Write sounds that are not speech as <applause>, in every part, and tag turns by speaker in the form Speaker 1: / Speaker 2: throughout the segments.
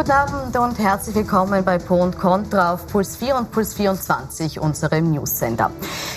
Speaker 1: Guten Abend und herzlich willkommen bei Po und Contra auf Puls 4 und Puls 24, unserem Newsender.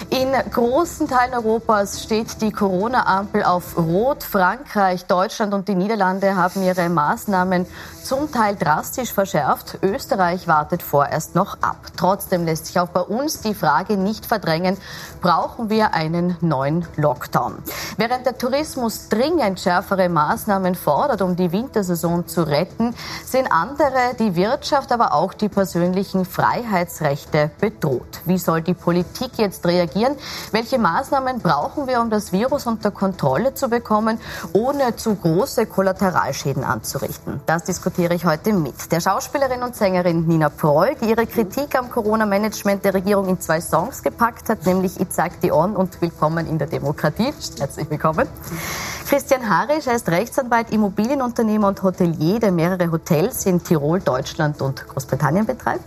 Speaker 1: In großen Teilen Europas steht die Corona-Ampel auf Rot. Frankreich, Deutschland und die Niederlande haben ihre Maßnahmen zum Teil drastisch verschärft. Österreich wartet vorerst noch ab. Trotzdem lässt sich auch bei uns die Frage nicht verdrängen, brauchen wir einen neuen Lockdown? Während der Tourismus dringend schärfere Maßnahmen fordert, um die Wintersaison zu retten, sind andere, die Wirtschaft, aber auch die persönlichen Freiheitsrechte bedroht. Wie soll die Politik jetzt reagieren? Welche Maßnahmen brauchen wir, um das Virus unter Kontrolle zu bekommen, ohne zu große Kollateralschäden anzurichten? Das diskutiere ich heute mit der Schauspielerin und Sängerin Nina Proll, die ihre Kritik am Corona-Management der Regierung in zwei Songs gepackt hat, nämlich Ich sag die on und Willkommen in der Demokratie. Herzlich willkommen. Christian Harisch, er ist Rechtsanwalt, Immobilienunternehmer und Hotelier, der mehrere Hotels in Tirol, Deutschland und Großbritannien betreibt.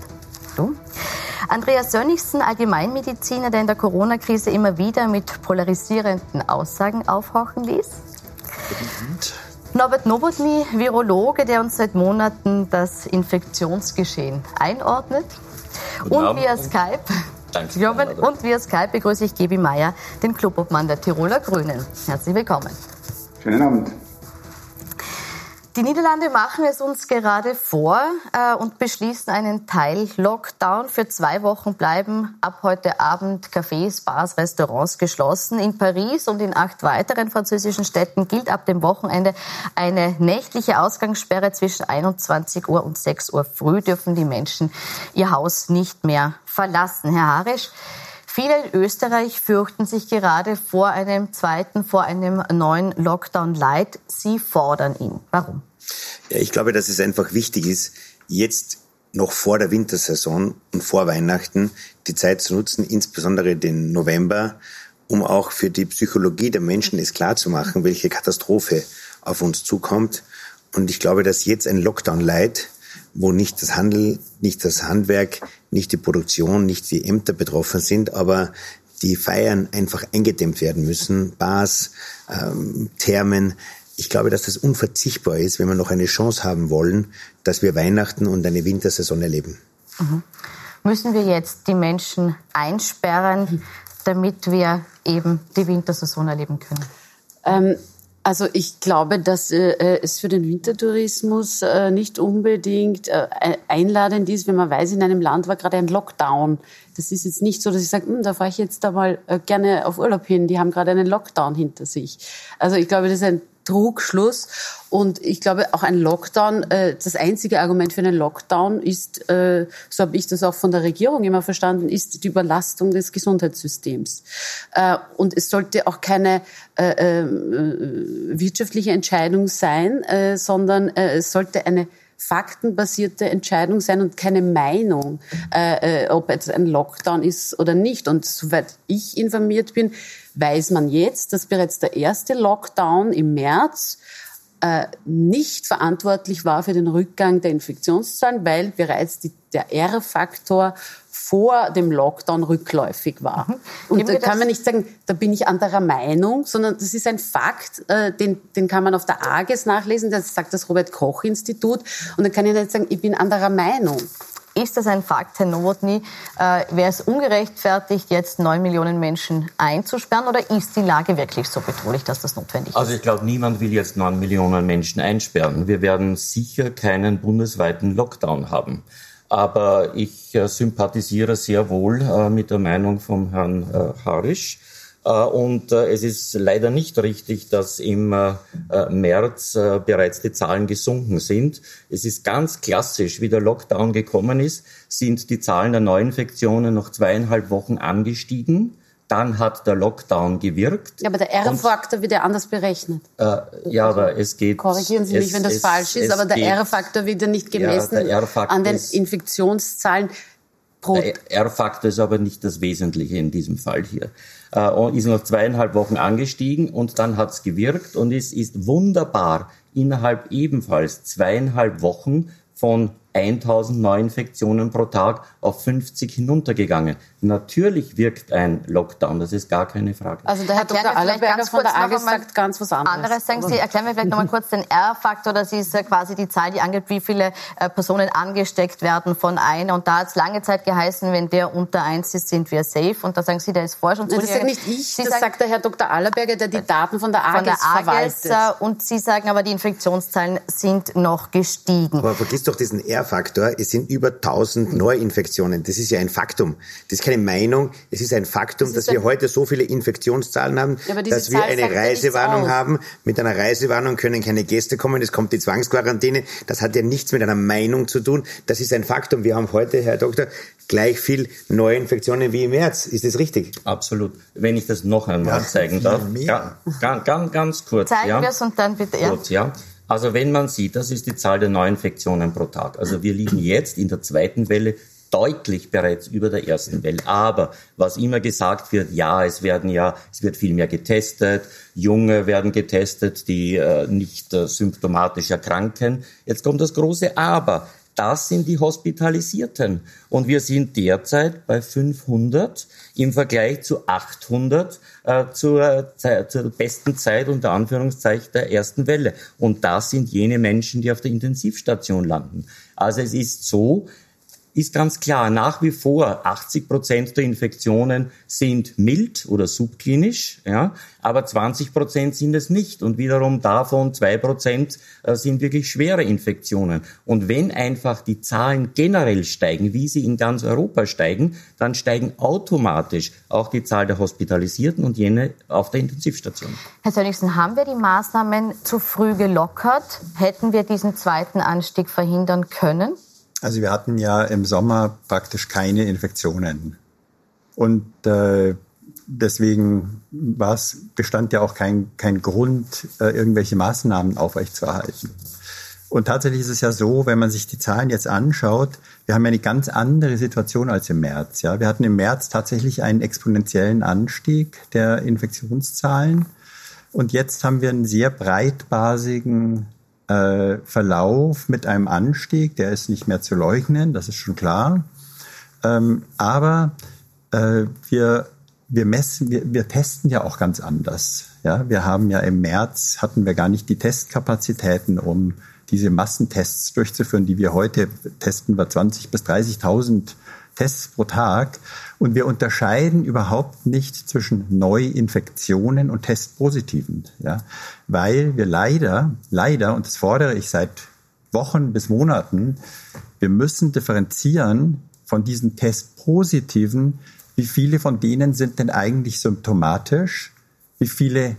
Speaker 1: Du. Andreas Sönnigsen, Allgemeinmediziner, der in der Corona-Krise immer wieder mit polarisierenden Aussagen aufhorchen ließ. Norbert Nowotny, Virologe, der uns seit Monaten das Infektionsgeschehen einordnet. Und via Skype. Danke. Und via Skype begrüße ich Gebi Meier, den Clubobmann der Tiroler Grünen. Herzlich willkommen.
Speaker 2: Schönen Abend.
Speaker 1: Die Niederlande machen es uns gerade vor äh, und beschließen einen Teil-Lockdown. Für zwei Wochen bleiben ab heute Abend Cafés, Bars, Restaurants geschlossen. In Paris und in acht weiteren französischen Städten gilt ab dem Wochenende eine nächtliche Ausgangssperre. Zwischen 21 Uhr und 6 Uhr früh dürfen die Menschen ihr Haus nicht mehr verlassen. Herr Harisch, Viele in Österreich fürchten sich gerade vor einem zweiten, vor einem neuen Lockdown Light. Sie fordern ihn. Warum?
Speaker 3: Ja, ich glaube, dass es einfach wichtig ist, jetzt noch vor der Wintersaison und vor Weihnachten die Zeit zu nutzen, insbesondere den November, um auch für die Psychologie der Menschen es klar zu machen, welche Katastrophe auf uns zukommt. Und ich glaube, dass jetzt ein Lockdown Light wo nicht das Handel, nicht das Handwerk, nicht die Produktion, nicht die Ämter betroffen sind, aber die Feiern einfach eingedämmt werden müssen, Bars, ähm, Thermen. Ich glaube, dass das unverzichtbar ist, wenn wir noch eine Chance haben wollen, dass wir Weihnachten und eine Wintersaison erleben.
Speaker 1: Mhm. Müssen wir jetzt die Menschen einsperren, damit wir eben die Wintersaison erleben können?
Speaker 4: Ähm also ich glaube, dass äh, äh, es für den Wintertourismus äh, nicht unbedingt äh, einladend ist, wenn man weiß, in einem Land war gerade ein Lockdown. Das ist jetzt nicht so, dass ich sage, hm, da fahre ich jetzt da mal äh, gerne auf Urlaub hin. Die haben gerade einen Lockdown hinter sich. Also ich glaube, das ist ein Trugschluss. Und ich glaube, auch ein Lockdown, äh, das einzige Argument für einen Lockdown ist, äh, so habe ich das auch von der Regierung immer verstanden, ist die Überlastung des Gesundheitssystems. Äh, und es sollte auch keine äh, äh, wirtschaftliche Entscheidung sein, äh, sondern es sollte eine faktenbasierte Entscheidung sein und keine Meinung, äh, äh, ob jetzt ein Lockdown ist oder nicht. Und soweit ich informiert bin, weiß man jetzt, dass bereits der erste Lockdown im März äh, nicht verantwortlich war für den Rückgang der Infektionszahlen, weil bereits die, der R-Faktor vor dem Lockdown rückläufig war. Mhm. Und da kann man nicht sagen, da bin ich anderer Meinung, sondern das ist ein Fakt, äh, den, den kann man auf der AGES nachlesen, das sagt das Robert-Koch-Institut. Und dann kann ich nicht sagen, ich bin anderer Meinung.
Speaker 1: Ist das ein Fakt, Herr Nowotny? Äh, Wäre es ungerechtfertigt, jetzt neun Millionen Menschen einzusperren oder ist die Lage wirklich so bedrohlich, dass das notwendig ist?
Speaker 5: Also ich glaube, niemand will jetzt neun Millionen Menschen einsperren. Wir werden sicher keinen bundesweiten Lockdown haben. Aber ich äh, sympathisiere sehr wohl äh, mit der Meinung von Herrn äh, Harisch. Äh, und äh, es ist leider nicht richtig, dass im äh, März bereits die Zahlen gesunken sind. Es ist ganz klassisch, wie der Lockdown gekommen ist, sind die Zahlen der Neuinfektionen noch zweieinhalb Wochen angestiegen. Dann hat der Lockdown gewirkt.
Speaker 4: Ja, aber der R-Faktor wird ja anders berechnet.
Speaker 5: Äh, ja, aber es geht.
Speaker 4: Korrigieren Sie mich, wenn das es, falsch ist, aber der R-Faktor wird ja nicht gemessen ja, an den Infektionszahlen
Speaker 5: pro. Der R-Faktor ist aber nicht das Wesentliche in diesem Fall hier äh, ist noch zweieinhalb Wochen angestiegen und dann hat's gewirkt und es ist wunderbar innerhalb ebenfalls zweieinhalb Wochen von 1000 Neuinfektionen pro Tag auf 50 hinuntergegangen. Natürlich wirkt ein Lockdown, das ist gar keine Frage.
Speaker 4: Also der Herr Dr. Allerberger von der AGES sagt ganz was anderes.
Speaker 1: Anderes sagen Sie, erklären wir vielleicht nochmal kurz den R-Faktor, das ist quasi die Zahl, die angibt, wie viele äh, Personen angesteckt werden von einer. Und da hat es lange Zeit geheißen, wenn der unter eins ist, sind wir safe. Und da sagen Sie, der ist vorher schon
Speaker 4: Nein, Das sagt nicht ich, Sie das sagen, sagt der Herr Dr. Allerberger, der die Daten von der AGES, von der AGES
Speaker 1: verwaltet. Und Sie sagen aber, die Infektionszahlen sind noch gestiegen.
Speaker 3: Aber vergiss doch diesen R-Faktor. Es sind über 1000 Neuinfektionen. Das ist ja ein Faktum. Das ist keine Meinung. Es ist ein Faktum, das dass wir heute so viele Infektionszahlen haben, ja, dass wir eine Reisewarnung haben. Mit einer Reisewarnung können keine Gäste kommen. Es kommt die Zwangsquarantäne. Das hat ja nichts mit einer Meinung zu tun. Das ist ein Faktum. Wir haben heute, Herr Doktor, gleich viel Neuinfektionen wie im März. Ist das richtig?
Speaker 5: Absolut. Wenn ich das noch einmal ja, zeigen darf. Ja, ganz, ganz, ganz kurz.
Speaker 1: Zeigen
Speaker 5: ja.
Speaker 1: wir es und dann bitte. Ja.
Speaker 5: Kurz, ja. Also wenn man sieht, das ist die Zahl der Neuinfektionen pro Tag. Also wir liegen jetzt in der zweiten Welle deutlich bereits über der ersten Welle. Aber was immer gesagt wird, ja, es werden ja, es wird viel mehr getestet, Junge werden getestet, die äh, nicht äh, symptomatisch erkranken. Jetzt kommt das große Aber. Das sind die Hospitalisierten. Und wir sind derzeit bei 500 im Vergleich zu 800 äh, zur, zur besten Zeit unter Anführungszeichen der ersten Welle. Und das sind jene Menschen, die auf der Intensivstation landen. Also es ist so, ist ganz klar, nach wie vor 80 Prozent der Infektionen sind mild oder subklinisch, ja, aber 20 Prozent sind es nicht. Und wiederum davon zwei Prozent äh, sind wirklich schwere Infektionen. Und wenn einfach die Zahlen generell steigen, wie sie in ganz Europa steigen, dann steigen automatisch auch die Zahl der Hospitalisierten und jene auf der Intensivstation.
Speaker 1: Herr Sönnigsen, haben wir die Maßnahmen zu früh gelockert? Hätten wir diesen zweiten Anstieg verhindern können?
Speaker 2: Also wir hatten ja im Sommer praktisch keine Infektionen. Und äh, deswegen war's, bestand ja auch kein, kein Grund, äh, irgendwelche Maßnahmen aufrechtzuerhalten. Und tatsächlich ist es ja so, wenn man sich die Zahlen jetzt anschaut, wir haben ja eine ganz andere Situation als im März. Ja, wir hatten im März tatsächlich einen exponentiellen Anstieg der Infektionszahlen. Und jetzt haben wir einen sehr breitbasigen äh, Verlauf mit einem Anstieg, der ist nicht mehr zu leugnen, das ist schon klar. Ähm, aber äh, wir, wir messen, wir, wir testen ja auch ganz anders. Ja, wir haben ja im März hatten wir gar nicht die Testkapazitäten, um diese Massentests durchzuführen, die wir heute testen wir 20 bis 30.000 Tests pro Tag. Und wir unterscheiden überhaupt nicht zwischen Neuinfektionen und Testpositiven, ja, weil wir leider, leider, und das fordere ich seit Wochen bis Monaten, wir müssen differenzieren von diesen Testpositiven, wie viele von denen sind denn eigentlich symptomatisch, wie viele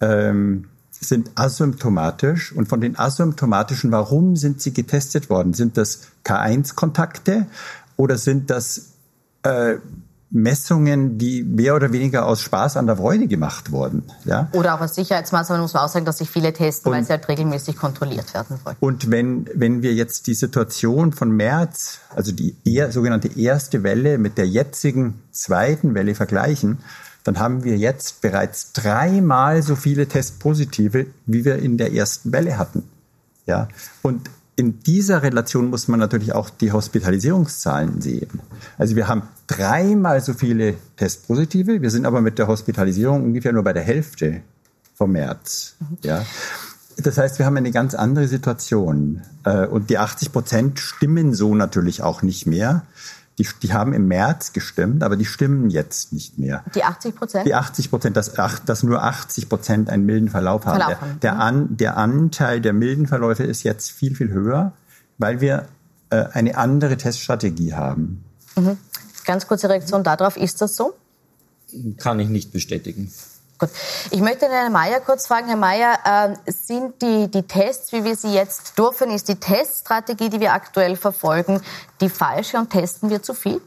Speaker 2: ähm, sind asymptomatisch und von den asymptomatischen, warum sind sie getestet worden? Sind das K1-Kontakte oder sind das äh, Messungen, die mehr oder weniger aus Spaß an der Freude gemacht wurden. Ja?
Speaker 1: Oder auch als Sicherheitsmaßnahme muss man auch sagen, dass sich viele testen, und, weil sie halt regelmäßig kontrolliert werden wollen.
Speaker 2: Und wenn, wenn wir jetzt die Situation von März, also die eher, sogenannte erste Welle mit der jetzigen zweiten Welle vergleichen, dann haben wir jetzt bereits dreimal so viele Testpositive, wie wir in der ersten Welle hatten. Ja, und in dieser Relation muss man natürlich auch die Hospitalisierungszahlen sehen. Also wir haben dreimal so viele Testpositive, wir sind aber mit der Hospitalisierung ungefähr nur bei der Hälfte vom März. Ja. Das heißt, wir haben eine ganz andere Situation. Äh, und die 80 Prozent stimmen so natürlich auch nicht mehr. Die, die haben im März gestimmt, aber die stimmen jetzt nicht mehr.
Speaker 1: Die 80 Prozent?
Speaker 2: Die 80 Prozent, dass, dass nur 80 Prozent einen milden Verlauf haben. Verlauf haben. Der, der, an, der Anteil der milden Verläufe ist jetzt viel, viel höher, weil wir äh, eine andere Teststrategie haben.
Speaker 1: Mhm. Ganz kurze Reaktion darauf, ist das so?
Speaker 5: Kann ich nicht bestätigen.
Speaker 1: Gut. Ich möchte Herrn Mayer kurz fragen, Herr Mayer, äh, sind die, die Tests, wie wir sie jetzt durchführen, ist die Teststrategie, die wir aktuell verfolgen, die falsche und testen wir zu viel?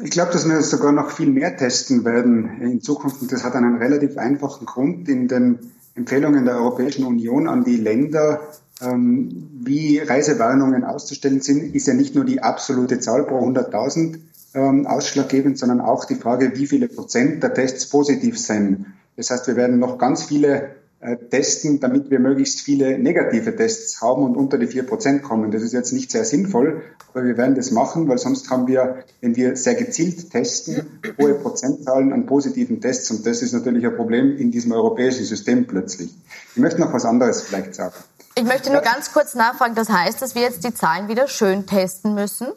Speaker 6: Ich glaube, dass wir sogar noch viel mehr testen werden in Zukunft. Und das hat einen relativ einfachen Grund. In den Empfehlungen der Europäischen Union an die Länder, ähm, wie Reisewarnungen auszustellen sind, ist ja nicht nur die absolute Zahl pro 100.000, ähm, ausschlaggebend, sondern auch die Frage, wie viele Prozent der Tests positiv sind. Das heißt, wir werden noch ganz viele äh, testen, damit wir möglichst viele negative Tests haben und unter die vier Prozent kommen. Das ist jetzt nicht sehr sinnvoll, aber wir werden das machen, weil sonst haben wir, wenn wir sehr gezielt testen, hohe Prozentzahlen an positiven Tests und das ist natürlich ein Problem in diesem europäischen System plötzlich. Ich möchte noch was anderes vielleicht sagen.
Speaker 1: Ich möchte nur ganz kurz nachfragen, das heißt, dass wir jetzt die Zahlen wieder schön testen müssen?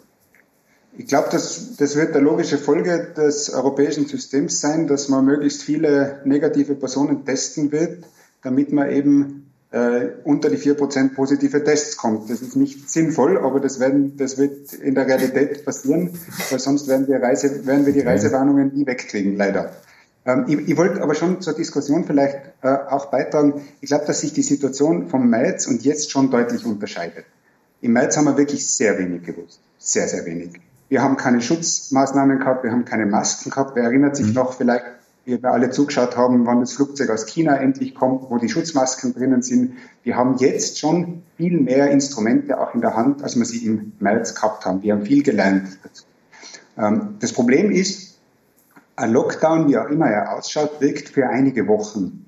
Speaker 6: Ich glaube, das, das wird eine logische Folge des europäischen Systems sein, dass man möglichst viele negative Personen testen wird damit man eben äh, unter die vier Prozent positive Tests kommt. Das ist nicht sinnvoll, aber das, werden, das wird in der Realität passieren, weil sonst werden wir, Reise, werden wir die Reisewarnungen nie wegkriegen, leider. Ähm, ich, ich wollte aber schon zur Diskussion vielleicht äh, auch beitragen. Ich glaube, dass sich die Situation vom März und jetzt schon deutlich unterscheidet. Im März haben wir wirklich sehr wenig gewusst. Sehr, sehr wenig. Wir haben keine Schutzmaßnahmen gehabt, wir haben keine Masken gehabt. Wer erinnert sich mhm. noch vielleicht wir alle zugeschaut haben, wann das Flugzeug aus China endlich kommt, wo die Schutzmasken drinnen sind. Wir haben jetzt schon viel mehr Instrumente auch in der Hand, als wir sie im März gehabt haben. Wir haben viel gelernt dazu. Ähm, das Problem ist, ein Lockdown, wie auch immer er ausschaut, wirkt für einige Wochen.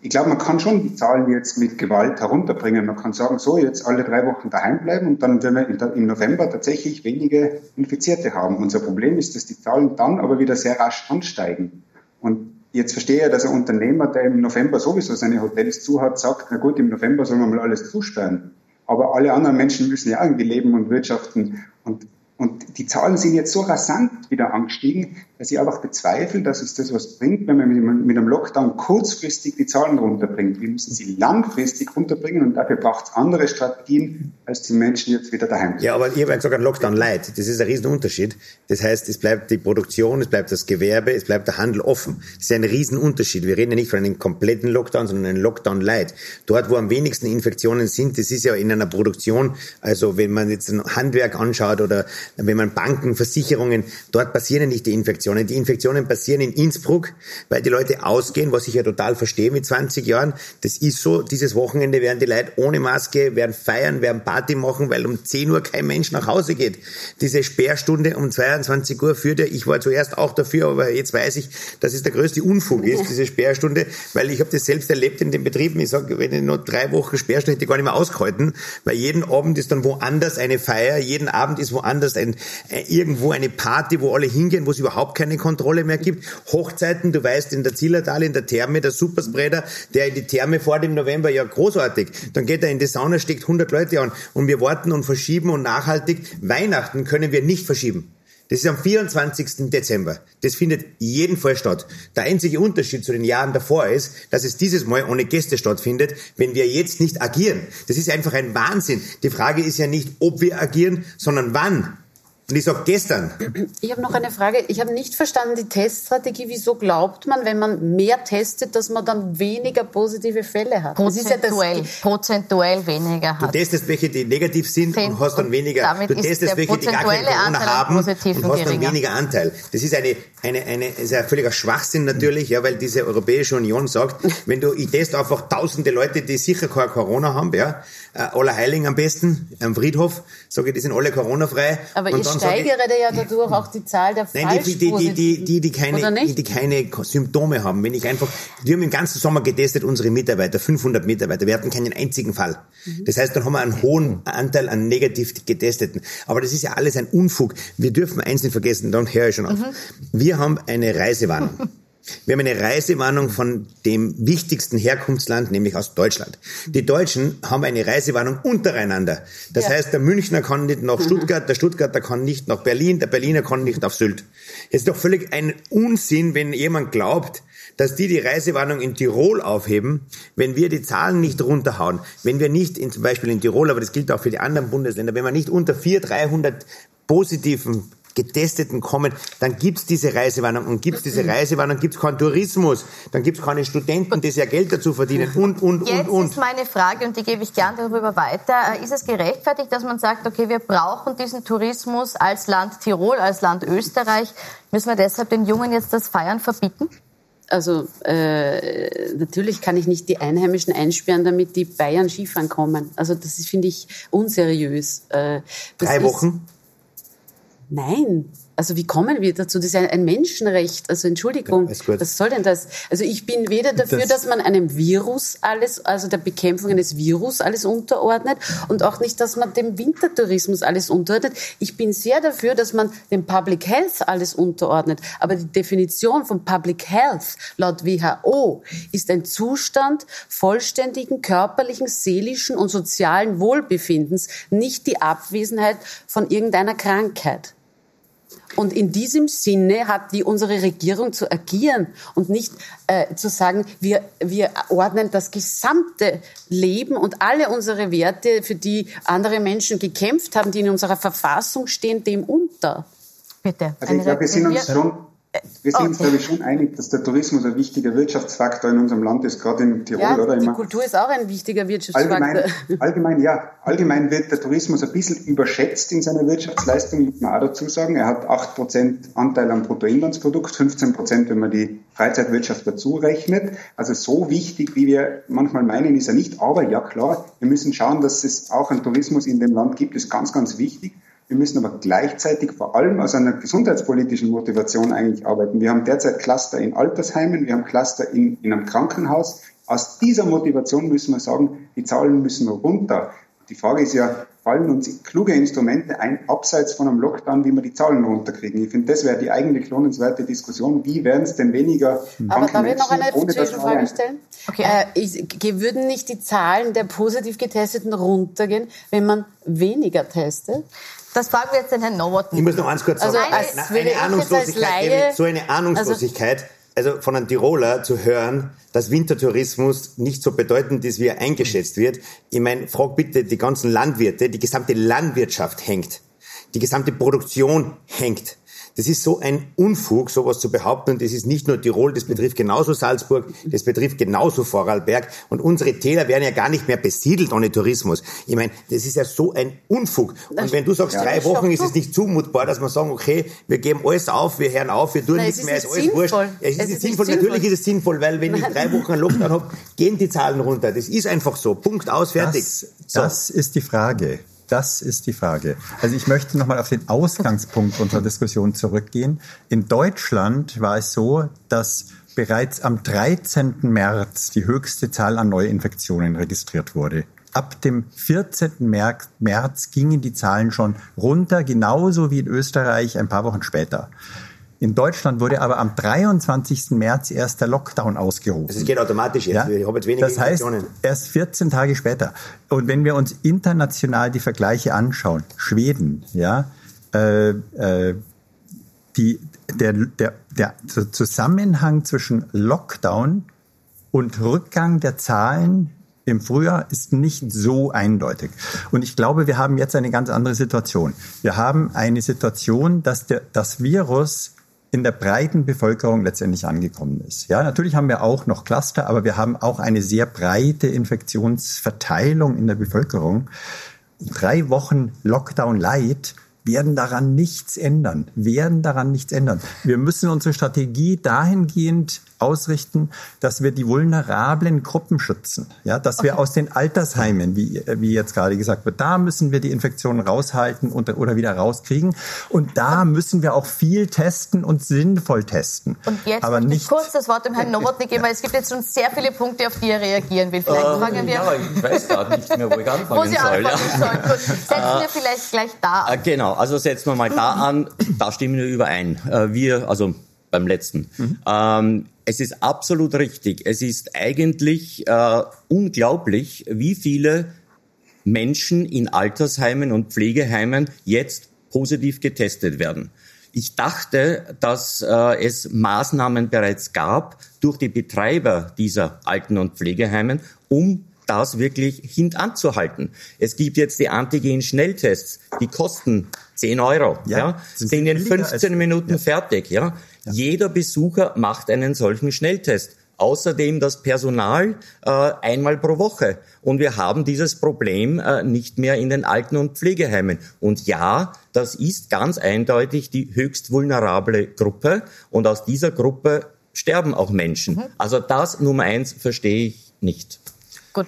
Speaker 6: Ich glaube, man kann schon die Zahlen jetzt mit Gewalt herunterbringen. Man kann sagen, so, jetzt alle drei Wochen daheim bleiben und dann werden wir im November tatsächlich wenige Infizierte haben. Unser Problem ist, dass die Zahlen dann aber wieder sehr rasch ansteigen. Und jetzt verstehe ich, dass ein Unternehmer, der im November sowieso seine Hotels zu hat, sagt, na gut, im November sollen wir mal alles zusperren. Aber alle anderen Menschen müssen ja irgendwie leben und wirtschaften. Und und die Zahlen sind jetzt so rasant wieder angestiegen, dass ich einfach bezweifle, dass es das was bringt, wenn man mit einem Lockdown kurzfristig die Zahlen runterbringt. Wir müssen sie langfristig runterbringen und dafür braucht es andere Strategien, als die Menschen jetzt wieder daheim sind.
Speaker 3: Ja, aber ich habe ja gesagt, ein Lockdown light. Das ist ein Riesenunterschied. Das heißt, es bleibt die Produktion, es bleibt das Gewerbe, es bleibt der Handel offen. Das ist ein Riesenunterschied. Wir reden ja nicht von einem kompletten Lockdown, sondern einem Lockdown light. Dort, wo am wenigsten Infektionen sind, das ist ja in einer Produktion, also wenn man jetzt ein Handwerk anschaut oder wenn man Banken, Versicherungen, dort passieren nicht die Infektionen. Die Infektionen passieren in Innsbruck, weil die Leute ausgehen, was ich ja total verstehe mit 20 Jahren. Das ist so, dieses Wochenende werden die Leute ohne Maske, werden feiern, werden Party machen, weil um 10 Uhr kein Mensch nach Hause geht. Diese Sperrstunde um 22 Uhr führt ja, ich war zuerst auch dafür, aber jetzt weiß ich, dass es der größte Unfug ist, diese Sperrstunde, weil ich habe das selbst erlebt in den Betrieben. Ich sage, wenn ich noch drei Wochen Sperrstunde hätte, ich gar nicht mehr ausgehalten, weil jeden Abend ist dann woanders eine Feier, jeden Abend ist woanders ein, äh, irgendwo eine Party, wo alle hingehen, wo es überhaupt keine Kontrolle mehr gibt. Hochzeiten, du weißt, in der Zillertal, in der Therme, der Superspreader, der in die Therme fährt im November, ja großartig. Dann geht er in die Sauna, steckt 100 Leute an und wir warten und verschieben und nachhaltig. Weihnachten können wir nicht verschieben. Das ist am 24. Dezember. Das findet jedenfalls statt. Der einzige Unterschied zu den Jahren davor ist, dass es dieses Mal ohne Gäste stattfindet, wenn wir jetzt nicht agieren. Das ist einfach ein Wahnsinn. Die Frage ist ja nicht, ob wir agieren, sondern wann. Und ich sage gestern.
Speaker 4: Ich habe noch eine Frage. Ich habe nicht verstanden die Teststrategie. Wieso glaubt man, wenn man mehr testet, dass man dann weniger positive Fälle hat?
Speaker 1: Prozentuell, ja prozentuell weniger hat.
Speaker 3: Du testest welche, die negativ sind Zehn, und hast dann weniger. Du testest welche, die gar keine Corona haben und hast dann weniger Anteil. Das ist eine, eine, eine, ist ein völliger Schwachsinn natürlich, ja, weil diese Europäische Union sagt, wenn du, ich teste einfach tausende Leute, die sicher kein Corona haben, ja, Allerheiligen am besten, am Friedhof, sage ich, die sind alle Corona-frei.
Speaker 4: Aber und steigere ich, ja dadurch auch die Zahl der Nein,
Speaker 3: die, die, die, die, die, die, keine, die, die keine Symptome haben. Wenn ich einfach, wir haben im ganzen Sommer getestet, unsere Mitarbeiter, 500 Mitarbeiter, wir hatten keinen einzigen Fall. Mhm. Das heißt, dann haben wir einen hohen Anteil an negativ getesteten. Aber das ist ja alles ein Unfug. Wir dürfen eins nicht vergessen, dann höre ich schon auf. Mhm. Wir haben eine Reisewarnung. <laughs> Wir haben eine Reisewarnung von dem wichtigsten Herkunftsland, nämlich aus Deutschland. Die Deutschen haben eine Reisewarnung untereinander. Das ja. heißt, der Münchner kann nicht nach Stuttgart, der Stuttgarter kann nicht nach Berlin, der Berliner kann nicht auf Sylt. Es ist doch völlig ein Unsinn, wenn jemand glaubt, dass die die Reisewarnung in Tirol aufheben, wenn wir die Zahlen nicht runterhauen, wenn wir nicht in, zum Beispiel in Tirol, aber das gilt auch für die anderen Bundesländer, wenn wir nicht unter 400, 300 positiven Getesteten kommen, dann gibt's diese Reisewarnung. Und gibt's diese Reisewarnung, gibt's keinen Tourismus. Dann gibt's keine Studenten, die sehr Geld dazu verdienen und, und,
Speaker 1: Jetzt
Speaker 3: und, und.
Speaker 1: Jetzt ist meine Frage, und die gebe ich gern darüber weiter. Äh, ist es gerechtfertigt, dass man sagt, okay, wir brauchen diesen Tourismus als Land Tirol, als Land Österreich? Müssen wir deshalb den Jungen jetzt das Feiern verbieten?
Speaker 4: Also äh, natürlich kann ich nicht die Einheimischen einsperren, damit die Bayern Skifahren kommen. Also das finde ich unseriös.
Speaker 3: Äh, Drei Wochen?
Speaker 4: Nein, Also wie kommen wir dazu? Das ist ein, ein Menschenrecht. Also Entschuldigung, ja, was soll denn das? Also ich bin weder dafür, das dass man einem Virus alles, also der Bekämpfung eines Virus alles unterordnet und auch nicht, dass man dem Wintertourismus alles unterordnet. Ich bin sehr dafür, dass man dem Public Health alles unterordnet. Aber die Definition von Public Health laut WHO ist ein Zustand vollständigen körperlichen, seelischen und sozialen Wohlbefindens, nicht die Abwesenheit von irgendeiner Krankheit. Und in diesem Sinne hat die unsere Regierung zu agieren und nicht äh, zu sagen, wir, wir ordnen das gesamte Leben und alle unsere Werte, für die andere Menschen gekämpft haben, die in unserer Verfassung stehen, dem unter.
Speaker 6: Bitte. Also ich glaube, wir sind uns schon wir sind uns, glaube ich, schon einig, dass der Tourismus ein wichtiger Wirtschaftsfaktor in unserem Land ist, gerade in Tirol,
Speaker 4: ja,
Speaker 6: oder?
Speaker 4: Die Kultur ist auch ein wichtiger Wirtschaftsfaktor.
Speaker 6: Allgemein, allgemein, ja. Allgemein wird der Tourismus ein bisschen überschätzt in seiner Wirtschaftsleistung, muss man auch dazu sagen. Er hat 8% Anteil am Bruttoinlandsprodukt, 15%, wenn man die Freizeitwirtschaft dazu rechnet. Also so wichtig, wie wir manchmal meinen, ist er nicht. Aber ja, klar, wir müssen schauen, dass es auch einen Tourismus in dem Land gibt, ist ganz, ganz wichtig. Wir müssen aber gleichzeitig vor allem aus einer gesundheitspolitischen Motivation eigentlich arbeiten. Wir haben derzeit Cluster in Altersheimen, wir haben Cluster in, in einem Krankenhaus. Aus dieser Motivation müssen wir sagen, die Zahlen müssen runter. Die Frage ist ja, fallen uns kluge Instrumente ein, abseits von einem Lockdown, wie wir die Zahlen runterkriegen? Ich finde, das wäre die eigentlich lohnenswerte Diskussion. Wie werden es denn weniger
Speaker 4: Aber darf ich noch eine Zwischenfrage stellen? Okay. Äh, ich, würden nicht die Zahlen der positiv Getesteten runtergehen, wenn man weniger testet?
Speaker 1: Das fragen wir jetzt den Herrn Nowotny.
Speaker 3: Ich muss noch eins kurz sagen. Also eine, eine, eine Ahnungslosigkeit, so eine Ahnungslosigkeit, also, also von einem Tiroler zu hören, dass Wintertourismus nicht so bedeutend ist, wie er eingeschätzt wird. Ich meine, frag bitte die ganzen Landwirte, die gesamte Landwirtschaft hängt. Die gesamte Produktion hängt. Das ist so ein Unfug, sowas zu behaupten. Und das ist nicht nur Tirol, das betrifft genauso Salzburg, das betrifft genauso Vorarlberg. Und unsere Täler werden ja gar nicht mehr besiedelt ohne Tourismus. Ich meine, das ist ja so ein Unfug. Und wenn du sagst, ja, drei Wochen ist es nicht zumutbar, dass wir sagen, okay, wir geben alles auf, wir hören auf, wir tun nichts mehr, ist alles sinnvoll. wurscht. Ja, es ist, es ist sinnvoll. sinnvoll. Natürlich ist es sinnvoll, weil wenn ich drei Wochen einen Lockdown habe, gehen die Zahlen runter. Das ist einfach so. Punkt aus, fertig.
Speaker 2: Das, das so. ist die Frage. Das ist die Frage. Also ich möchte nochmal auf den Ausgangspunkt unserer Diskussion zurückgehen. In Deutschland war es so, dass bereits am 13. März die höchste Zahl an Neuinfektionen registriert wurde. Ab dem 14. März gingen die Zahlen schon runter, genauso wie in Österreich ein paar Wochen später. In Deutschland wurde aber am 23. März erst der Lockdown ausgerufen.
Speaker 3: Also es geht automatisch jetzt.
Speaker 2: Ja? Ich habe jetzt weniger das heißt, erst 14 Tage später. Und wenn wir uns international die Vergleiche anschauen, Schweden, ja, äh, äh, die, der, der, der Zusammenhang zwischen Lockdown und Rückgang der Zahlen im Frühjahr ist nicht so eindeutig. Und ich glaube, wir haben jetzt eine ganz andere Situation. Wir haben eine Situation, dass der, das Virus in der breiten Bevölkerung letztendlich angekommen ist. Ja, natürlich haben wir auch noch Cluster, aber wir haben auch eine sehr breite Infektionsverteilung in der Bevölkerung. Drei Wochen Lockdown Light werden daran nichts ändern, werden daran nichts ändern. Wir müssen unsere Strategie dahingehend ausrichten, dass wir die vulnerablen Gruppen schützen. Ja, dass wir aus den Altersheimen, wie, wie jetzt gerade gesagt wird, da müssen wir die Infektionen raushalten und, oder wieder rauskriegen. Und da müssen wir auch viel testen und sinnvoll testen.
Speaker 1: Und jetzt Aber nicht ich kurz das Wort dem Herrn Nowotny geben, weil es gibt jetzt schon sehr viele Punkte, auf die er reagieren will. Vielleicht
Speaker 5: ähm, fangen wir... Ja, ich weiß gerade nicht mehr, wo ich anfangen wo Sie soll. Anfangen sollen.
Speaker 1: Gut, setzen wir äh, vielleicht gleich da
Speaker 5: an. Äh, genau, also setzen wir mal da an. Da stimmen wir überein. Äh, wir, also beim letzten. Mhm. Ähm, es ist absolut richtig. Es ist eigentlich äh, unglaublich, wie viele Menschen in Altersheimen und Pflegeheimen jetzt positiv getestet werden. Ich dachte, dass äh, es Maßnahmen bereits gab durch die Betreiber dieser Alten- und Pflegeheimen, um das wirklich hintanzuhalten. Es gibt jetzt die Antigen-Schnelltests, die kosten 10 Euro, ja, ja sind in 15 Minuten ja. fertig, ja. ja. Jeder Besucher macht einen solchen Schnelltest. Außerdem das Personal äh, einmal pro Woche. Und wir haben dieses Problem äh, nicht mehr in den Alten- und Pflegeheimen. Und ja, das ist ganz eindeutig die höchst vulnerable Gruppe. Und aus dieser Gruppe sterben auch Menschen. Mhm. Also das Nummer eins verstehe ich nicht.
Speaker 1: Gut.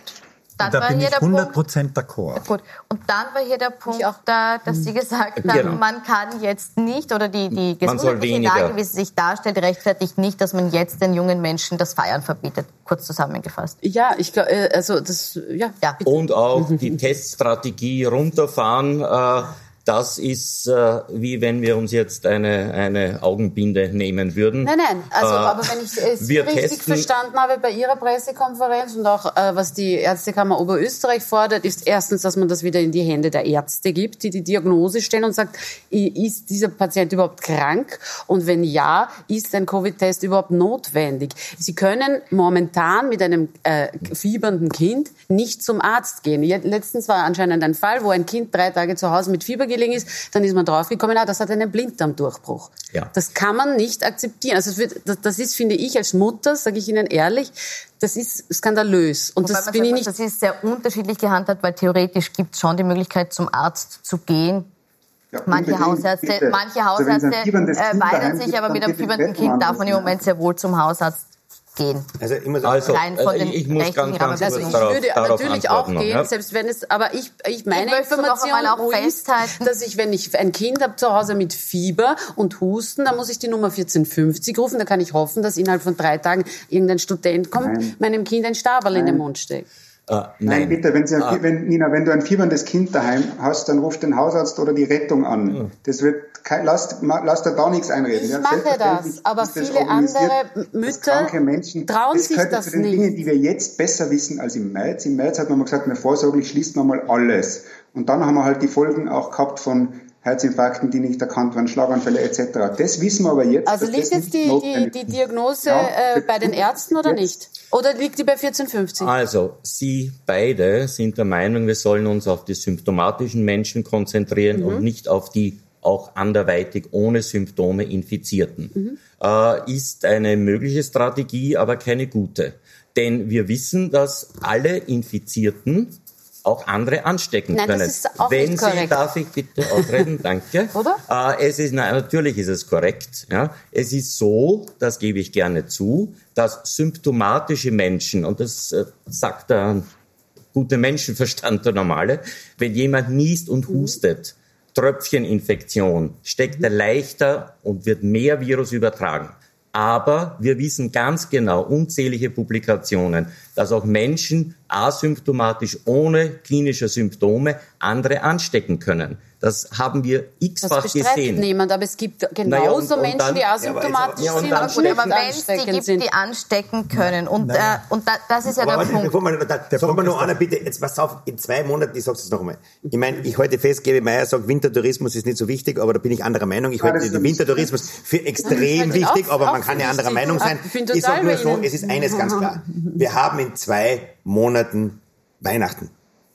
Speaker 2: dann da war bin hier ich 100 Prozent d'accord.
Speaker 1: Gut. Und dann war hier der Punkt, da, dass Sie gesagt haben, genau. man kann jetzt nicht oder die, die gesundheitliche Lage, wie sie sich darstellt, rechtfertigt nicht, dass man jetzt den jungen Menschen das Feiern verbietet. Kurz zusammengefasst.
Speaker 4: Ja, ich glaube, äh, also das, ja. ja
Speaker 5: Und auch die Teststrategie runterfahren. Äh, das ist äh, wie wenn wir uns jetzt eine, eine Augenbinde nehmen würden.
Speaker 4: Nein, nein, also äh, aber wenn ich es richtig testen, verstanden habe bei Ihrer Pressekonferenz und auch äh, was die Ärztekammer Oberösterreich fordert, ist erstens, dass man das wieder in die Hände der Ärzte gibt, die die Diagnose stellen und sagt, ist dieser Patient überhaupt krank und wenn ja, ist ein Covid-Test überhaupt notwendig? Sie können momentan mit einem äh, fiebernden Kind nicht zum Arzt gehen. Letztens war anscheinend ein Fall, wo ein Kind drei Tage zu Hause mit Fieber gelegen ist, dann ist man draufgekommen, ah, das hat einen Blinddarmdurchbruch. Ja. Das kann man nicht akzeptieren. Also wird, das, ist, finde ich, als Mutter, sage ich Ihnen ehrlich, das ist skandalös. Und Wobei das bin ich nicht.
Speaker 1: Das ist sehr unterschiedlich gehandhabt, weil theoretisch gibt es schon die Möglichkeit, zum Arzt zu gehen. Ja, manche Hausärzte, manche Hausärzte also äh, weigern sich, aber mit einem fiebernden Kind darf man im Moment sehr wohl zum Hausarzt gehen.
Speaker 5: Also, immer so also rein von den ich muss ganz, ganz
Speaker 4: also ich darauf, würde darauf natürlich auch gehen, ja? selbst wenn es, aber ich, ich meine ich Information auch festhalten, dass ich, wenn ich ein Kind habe zu Hause mit Fieber und Husten, dann muss ich die Nummer 1450 rufen, da kann ich hoffen, dass innerhalb von drei Tagen irgendein Student kommt, Nein. meinem Kind ein Stabel in den Mund steckt.
Speaker 6: Uh, nein. nein. bitte, wenn, Sie, uh, wenn, Nina, wenn du ein fieberndes Kind daheim hast, dann ruf den Hausarzt oder die Rettung an. Uh. Das wird lass, lass da da nichts einreden.
Speaker 4: Ich ja, mache das, aber viele andere Mütter Menschen, trauen sich das zu den nicht.
Speaker 6: Dingen, die wir jetzt besser wissen als im März. Im März hat man mal gesagt, na, vorsorglich schließt man mal alles. Und dann haben wir halt die Folgen auch gehabt von Herzinfarkten, die nicht erkannt waren, Schlaganfälle etc. Das wissen wir aber jetzt.
Speaker 4: Also liegt jetzt die, die, die, Diagnose ja, äh, bei den Ärzten oder jetzt. nicht? Oder liegt die bei 1450?
Speaker 5: Also, Sie beide sind der Meinung, wir sollen uns auf die symptomatischen Menschen konzentrieren mhm. und nicht auf die auch anderweitig ohne Symptome Infizierten. Mhm. Äh, ist eine mögliche Strategie, aber keine gute. Denn wir wissen, dass alle Infizierten auch andere anstecken
Speaker 4: nein,
Speaker 5: können.
Speaker 4: Das ist auch
Speaker 5: Wenn
Speaker 4: nicht
Speaker 5: Sie, darf ich bitte ausreden, <laughs> danke.
Speaker 4: Oder?
Speaker 5: Äh, es ist, nein, natürlich ist es korrekt. Ja. Es ist so, das gebe ich gerne zu, dass symptomatische Menschen, und das äh, sagt der gute Menschenverstand, der normale, wenn jemand niest und mhm. hustet, Tröpfcheninfektion steckt er leichter und wird mehr Virus übertragen. Aber wir wissen ganz genau, unzählige Publikationen, dass auch Menschen asymptomatisch ohne klinische Symptome andere anstecken können. Das haben wir x-fach gesehen. Das
Speaker 4: gesehen. niemand, aber es gibt genauso naja, und, und Menschen, dann, die asymptomatisch ja, sind
Speaker 1: und, und, aber wenn es die gibt, sind. die anstecken können. Und, äh, und da, das ist ja aber der Punkt.
Speaker 3: Bevor man, da, der Punkt nur einer bitte, jetzt pass auf, in zwei Monaten, ich sag's jetzt noch einmal. Ich meine, ich heute fest, Gebe Meier sagt, Wintertourismus ist nicht so wichtig, aber da bin ich anderer Meinung. Ich halte den Wintertourismus für extrem wichtig, aber man kann ja anderer Meinung sein. Ich sage nur so, es ist eines ganz klar. Wir haben in zwei Monaten Weihnachten.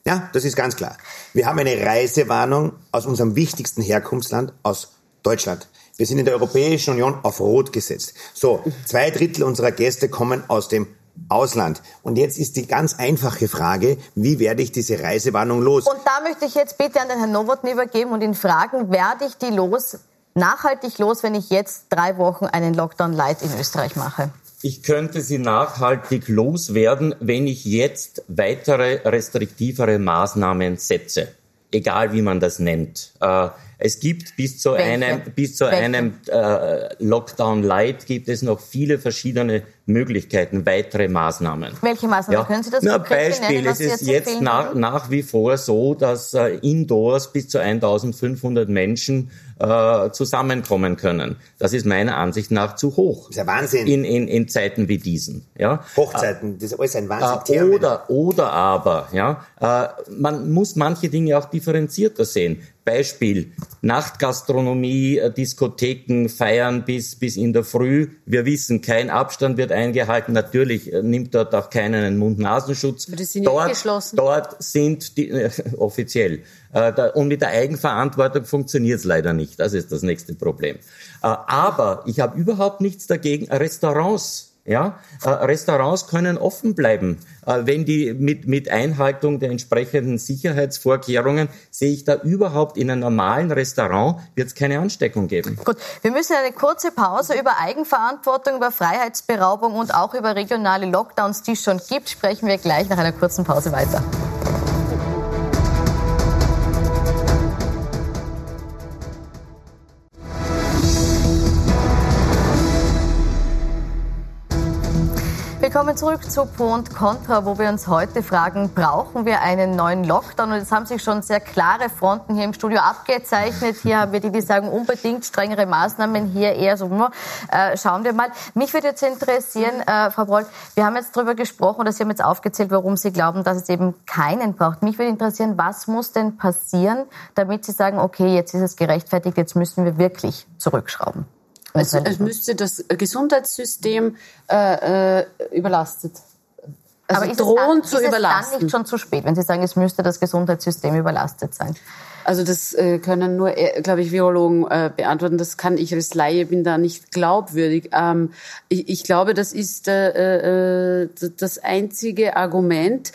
Speaker 3: Ja, das ist ganz klar. Wir haben eine Reisewarnung aus unserem wichtigsten Herkunftsland, aus Deutschland. Wir sind in der Europäischen Union auf Rot gesetzt. So, zwei Drittel unserer Gäste kommen aus dem Ausland. Und jetzt ist die ganz einfache Frage, wie werde ich diese Reisewarnung los?
Speaker 1: Und da möchte ich jetzt bitte an den Herrn Nowotny übergeben und ihn fragen, werde ich die los, nachhaltig los, wenn ich jetzt drei Wochen einen Lockdown Light in Österreich mache?
Speaker 5: Ich könnte sie nachhaltig loswerden, wenn ich jetzt weitere restriktivere Maßnahmen setze. Egal wie man das nennt. Äh, es gibt bis zu Welche? einem, bis zu einem äh, Lockdown Light gibt es noch viele verschiedene Möglichkeiten, weitere Maßnahmen.
Speaker 1: Welche Maßnahmen? Ja. Können Sie das
Speaker 5: Na, Beispiel, nennen, es ist jetzt, jetzt nach, nach wie vor so, dass äh, indoors bis zu 1500 Menschen äh, zusammenkommen können. Das ist meiner Ansicht nach zu hoch.
Speaker 3: Das ist ja Wahnsinn.
Speaker 5: In, in, in Zeiten wie diesen. Ja?
Speaker 3: Hochzeiten, das ist alles ein Wahnsinn.
Speaker 5: Äh, oder, oder aber, ja, äh, man muss manche Dinge auch differenzierter sehen. Beispiel Nachtgastronomie, äh, Diskotheken feiern bis, bis in der Früh. Wir wissen, kein Abstand wird eingehalten. Natürlich äh, nimmt dort auch keiner einen Mund-Nasenschutz.
Speaker 4: Das sind
Speaker 5: dort,
Speaker 4: geschlossen.
Speaker 5: dort sind die, äh, <laughs> offiziell. Äh, da, und mit der Eigenverantwortung funktioniert es leider nicht. Das ist das nächste Problem. Äh, aber ich habe überhaupt nichts dagegen, Restaurants Ja, äh, Restaurants können offen bleiben, äh, wenn die mit, mit Einhaltung der entsprechenden Sicherheitsvorkehrungen sehe ich da überhaupt in einem normalen Restaurant wird es keine Ansteckung geben.
Speaker 1: Gut, wir müssen eine kurze Pause über Eigenverantwortung, über Freiheitsberaubung und auch über regionale Lockdowns, die es schon gibt, sprechen wir gleich nach einer kurzen Pause weiter. Willkommen zurück zu Pro und Contra, wo wir uns heute fragen, brauchen wir einen neuen Lockdown? Und es haben sich schon sehr klare Fronten hier im Studio abgezeichnet. Hier haben wir die, die sagen, unbedingt strengere Maßnahmen, hier eher so, äh, schauen wir mal. Mich würde jetzt interessieren, äh, Frau Broll, wir haben jetzt darüber gesprochen oder Sie haben jetzt aufgezählt, warum Sie glauben, dass es eben keinen braucht. Mich würde interessieren, was muss denn passieren, damit Sie sagen, okay, jetzt ist es gerechtfertigt, jetzt müssen wir wirklich zurückschrauben?
Speaker 4: Es, es müsste das Gesundheitssystem äh, äh, überlastet.
Speaker 1: Also Aber ist drohen es dann, zu ist überlasten. Es dann nicht schon zu spät, wenn Sie sagen, es müsste das Gesundheitssystem überlastet sein?
Speaker 4: Also das äh, können nur, äh, glaube ich, Virologen äh, beantworten. Das kann ich als Laie, bin da nicht glaubwürdig. Ähm, ich, ich glaube, das ist äh, äh, das einzige Argument.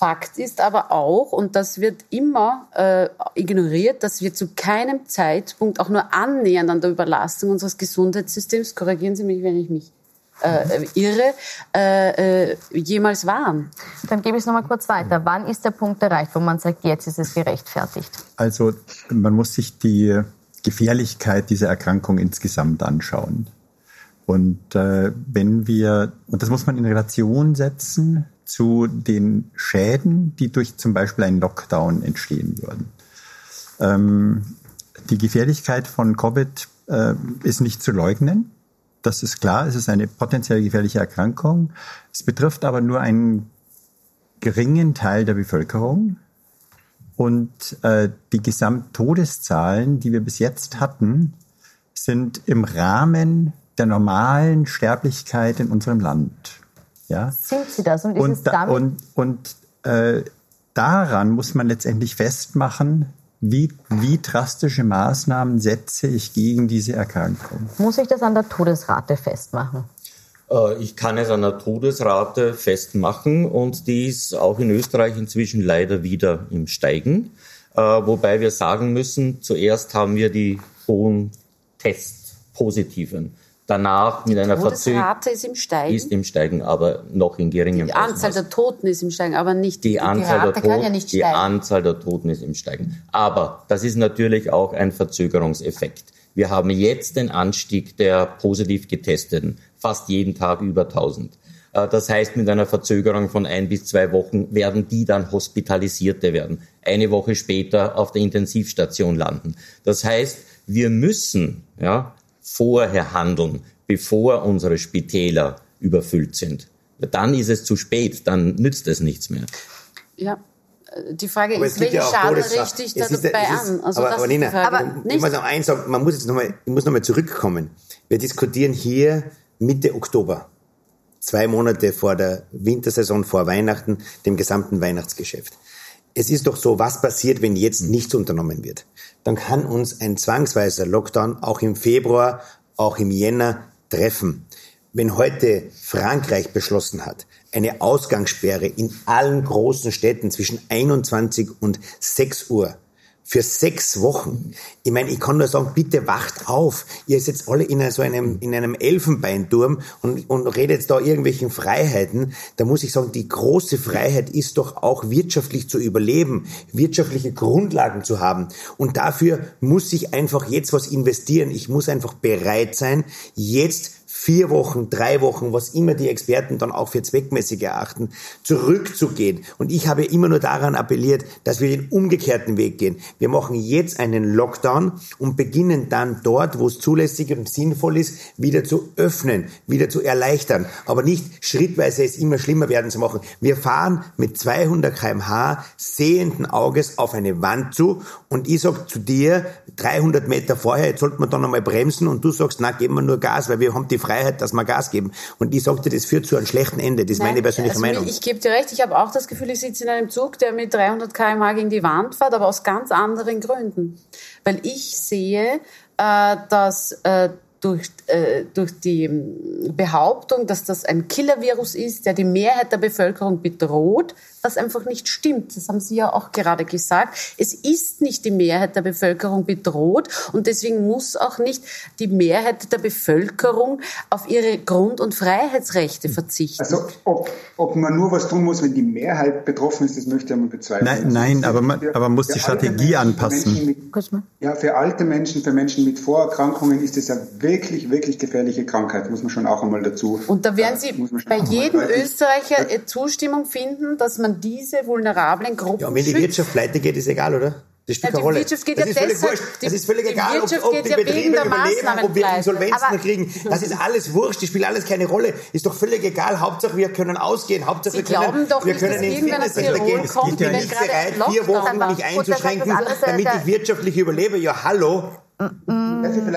Speaker 4: Fakt ist aber auch, und das wird immer äh, ignoriert, dass wir zu keinem Zeitpunkt auch nur annähernd an der Überlastung unseres Gesundheitssystems, korrigieren Sie mich, wenn ich mich äh, irre, äh, äh, jemals waren.
Speaker 1: Dann gebe ich es nochmal kurz weiter. Wann ist der Punkt erreicht, wo man sagt, jetzt ist es gerechtfertigt?
Speaker 2: Also man muss sich die Gefährlichkeit dieser Erkrankung insgesamt anschauen. Und äh, wenn wir, und das muss man in Relation setzen zu den Schäden, die durch zum Beispiel einen Lockdown entstehen würden. Ähm, die Gefährlichkeit von Covid äh, ist nicht zu leugnen. Das ist klar, es ist eine potenziell gefährliche Erkrankung. Es betrifft aber nur einen geringen Teil der Bevölkerung. Und äh, die Gesamttodeszahlen, die wir bis jetzt hatten, sind im Rahmen der normalen Sterblichkeit in unserem Land. Ja?
Speaker 1: Sind sie das?
Speaker 2: Und, und, da, und, und äh, daran muss man letztendlich festmachen, wie, wie drastische Maßnahmen setze ich gegen diese Erkrankung.
Speaker 1: Muss ich das an der Todesrate festmachen?
Speaker 5: Äh, ich kann es an der Todesrate festmachen und die ist auch in Österreich inzwischen leider wieder im Steigen. Äh, wobei wir sagen müssen, zuerst haben wir die hohen Testpositiven danach mit einer Verzögerung.
Speaker 4: Die ist im Steigen.
Speaker 5: Ist im Steigen, aber noch in geringem
Speaker 4: Die Anzahl der Toten ist im Steigen, aber nicht
Speaker 5: die, die Anzahl der Toten. Ja die Anzahl der Toten ist im Steigen. Aber das ist natürlich auch ein Verzögerungseffekt. Wir haben jetzt den Anstieg der positiv getesteten, fast jeden Tag über 1000. Äh, das heißt, mit einer Verzögerung von ein bis zwei Wochen werden die dann Hospitalisierte werden. Eine Woche später auf der Intensivstation landen. Das heißt, wir müssen, ja, vorher handeln, bevor unsere Spitäler überfüllt sind. Dann ist es zu spät, dann nützt es nichts mehr.
Speaker 4: Ja, die Frage aber ist, welchen ja Schaden richte ich da dabei an?
Speaker 3: Also aber, aber Nina, aber ich muss noch eins sagen, man muss jetzt nochmal, ich muss nochmal zurückkommen. Wir diskutieren hier Mitte Oktober. Zwei Monate vor der Wintersaison, vor Weihnachten, dem gesamten Weihnachtsgeschäft. Es ist doch so, was passiert, wenn jetzt nichts unternommen wird? dann kann uns ein zwangsweiser Lockdown auch im Februar, auch im Jänner treffen. Wenn heute Frankreich beschlossen hat, eine Ausgangssperre in allen großen Städten zwischen 21 und 6 Uhr für sechs Wochen. Ich meine, ich kann nur sagen, bitte wacht auf. Ihr seid alle in so einem, in einem Elfenbeinturm und, und redet da irgendwelchen Freiheiten. Da muss ich sagen, die große Freiheit ist doch auch wirtschaftlich zu überleben, wirtschaftliche Grundlagen zu haben. Und dafür muss ich einfach jetzt was investieren. Ich muss einfach bereit sein, jetzt vier Wochen, drei Wochen, was immer die Experten dann auch für zweckmäßig erachten, zurückzugehen. Und ich habe immer nur daran appelliert, dass wir den umgekehrten Weg gehen. Wir machen jetzt einen Lockdown und beginnen dann dort, wo es zulässig und sinnvoll ist, wieder zu öffnen, wieder zu erleichtern. Aber nicht schrittweise es immer schlimmer werden zu machen. Wir fahren mit 200 kmh sehenden Auges auf eine Wand zu und ich sag zu dir, 300 Meter vorher, jetzt sollte man dann einmal bremsen und du sagst, na, geben wir nur Gas, weil wir haben die Freiheit, dass wir Gas geben. Und ich sagte, das führt zu einem schlechten Ende. Das ist Nein, meine persönliche also Meinung.
Speaker 4: Ich gebe dir recht, ich habe auch das Gefühl, ich sitze in einem Zug, der mit 300 km/h gegen die Wand fährt, aber aus ganz anderen Gründen. Weil ich sehe, äh, dass äh, durch, äh, durch die Behauptung, dass das ein Killer-Virus ist, der die Mehrheit der Bevölkerung bedroht, was einfach nicht stimmt. Das haben Sie ja auch gerade gesagt. Es ist nicht die Mehrheit der Bevölkerung bedroht und deswegen muss auch nicht die Mehrheit der Bevölkerung auf ihre Grund- und Freiheitsrechte verzichten.
Speaker 6: Also ob, ob man nur was tun muss, wenn die Mehrheit betroffen ist, das möchte ich einmal bezweifeln.
Speaker 2: Nein, nein aber man, aber man muss die Strategie anpassen.
Speaker 6: Mit, ja, für alte Menschen, für Menschen mit Vorerkrankungen ist es ja wirklich, wirklich gefährliche Krankheit, muss man schon auch einmal dazu.
Speaker 4: Und da werden Sie bei jedem Österreicher Zustimmung finden, dass man man diese vulnerablen Gruppen
Speaker 3: Ja, und wenn die Wirtschaft pleite geht, ist egal, oder? Das spielt keine Rolle.
Speaker 4: Wirtschaft geht
Speaker 3: das
Speaker 4: ja
Speaker 3: ist völlig
Speaker 4: deshalb,
Speaker 3: wurscht. Das ist völlig egal, ob, ob die
Speaker 4: ja
Speaker 3: Betriebe überleben, ob wir Insolvenzen
Speaker 1: Aber
Speaker 3: kriegen. Das ist alles wurscht. Das spielt alles keine Rolle. Ist doch völlig egal. Hauptsache, wir können ausgehen. Hauptsache,
Speaker 4: Sie
Speaker 3: wir können,
Speaker 4: glauben doch
Speaker 3: wir können ins Fitnesscenter gehen.
Speaker 4: kommt,
Speaker 3: Ich bin nicht bereit, vier Wochen mich einzuschränken, damit ich wirtschaftlich überlebe. Ja, hallo.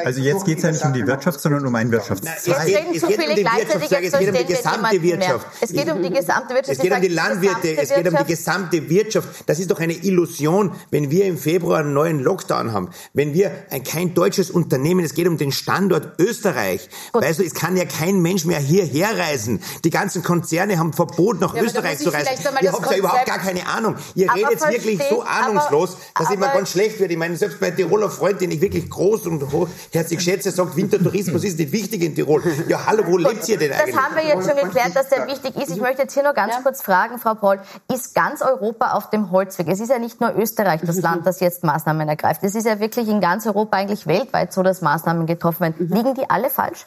Speaker 2: Also jetzt geht es ja nicht um die Wirtschaft, sondern um einen Wirtschaftszweig.
Speaker 1: Reden
Speaker 3: es
Speaker 1: zu
Speaker 3: geht um die Wirtschaft,
Speaker 1: jetzt
Speaker 3: es geht um die gesamte. Wirtschaft.
Speaker 1: Es geht um die gesamte Wirtschaft.
Speaker 3: Es geht um die
Speaker 1: sage,
Speaker 3: Landwirte, es geht um die gesamte Wirtschaft. Das ist doch eine Illusion, wenn wir im Februar einen neuen Lockdown haben. Wenn wir ein, kein deutsches Unternehmen, es geht um den Standort Österreich.
Speaker 1: Gut.
Speaker 3: Weißt du, es kann ja kein Mensch mehr hierher reisen. Die ganzen Konzerne haben Verbot, nach
Speaker 4: Ja, aber
Speaker 3: Österreich zu reisen. Ihr habt ja überhaupt gar keine Ahnung. Ihr
Speaker 1: Aber
Speaker 3: redet wirklich so
Speaker 1: aber-
Speaker 3: ahnungslos, dass ich mir
Speaker 1: aber-
Speaker 3: ganz schlecht wird. Ich meine, selbst mein Tiroler Freund, den ich wirklich groß und hochherzig schätze, sagt, Wintertourismus ist nicht wichtig in Tirol. Ja, hallo, wo lebt ihr denn eigentlich?
Speaker 1: Das haben wir jetzt schon geklärt, dass der wichtig ist. Ich möchte jetzt hier noch ganz kurz fragen, Frau Paul, ist ganz Europa auf dem Holzweg? Es ist ja nicht nur Österreich das Land, das jetzt Maßnahmen ergreift. Es ist ja wirklich in ganz Europa, eigentlich weltweit so, dass Maßnahmen getroffen werden. Liegen die alle falsch?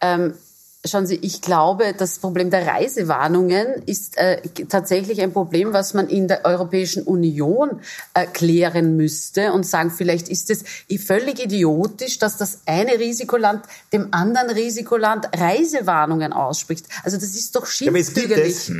Speaker 4: Ähm, Schauen Sie, ich glaube, das Problem der Reisewarnungen ist äh, tatsächlich ein Problem, was man in der Europäischen Union äh, klären müsste und sagen, vielleicht ist es völlig idiotisch, dass das eine Risikoland dem anderen Risikoland Reisewarnungen ausspricht. Also das ist doch schiefbürgerlich.
Speaker 3: es.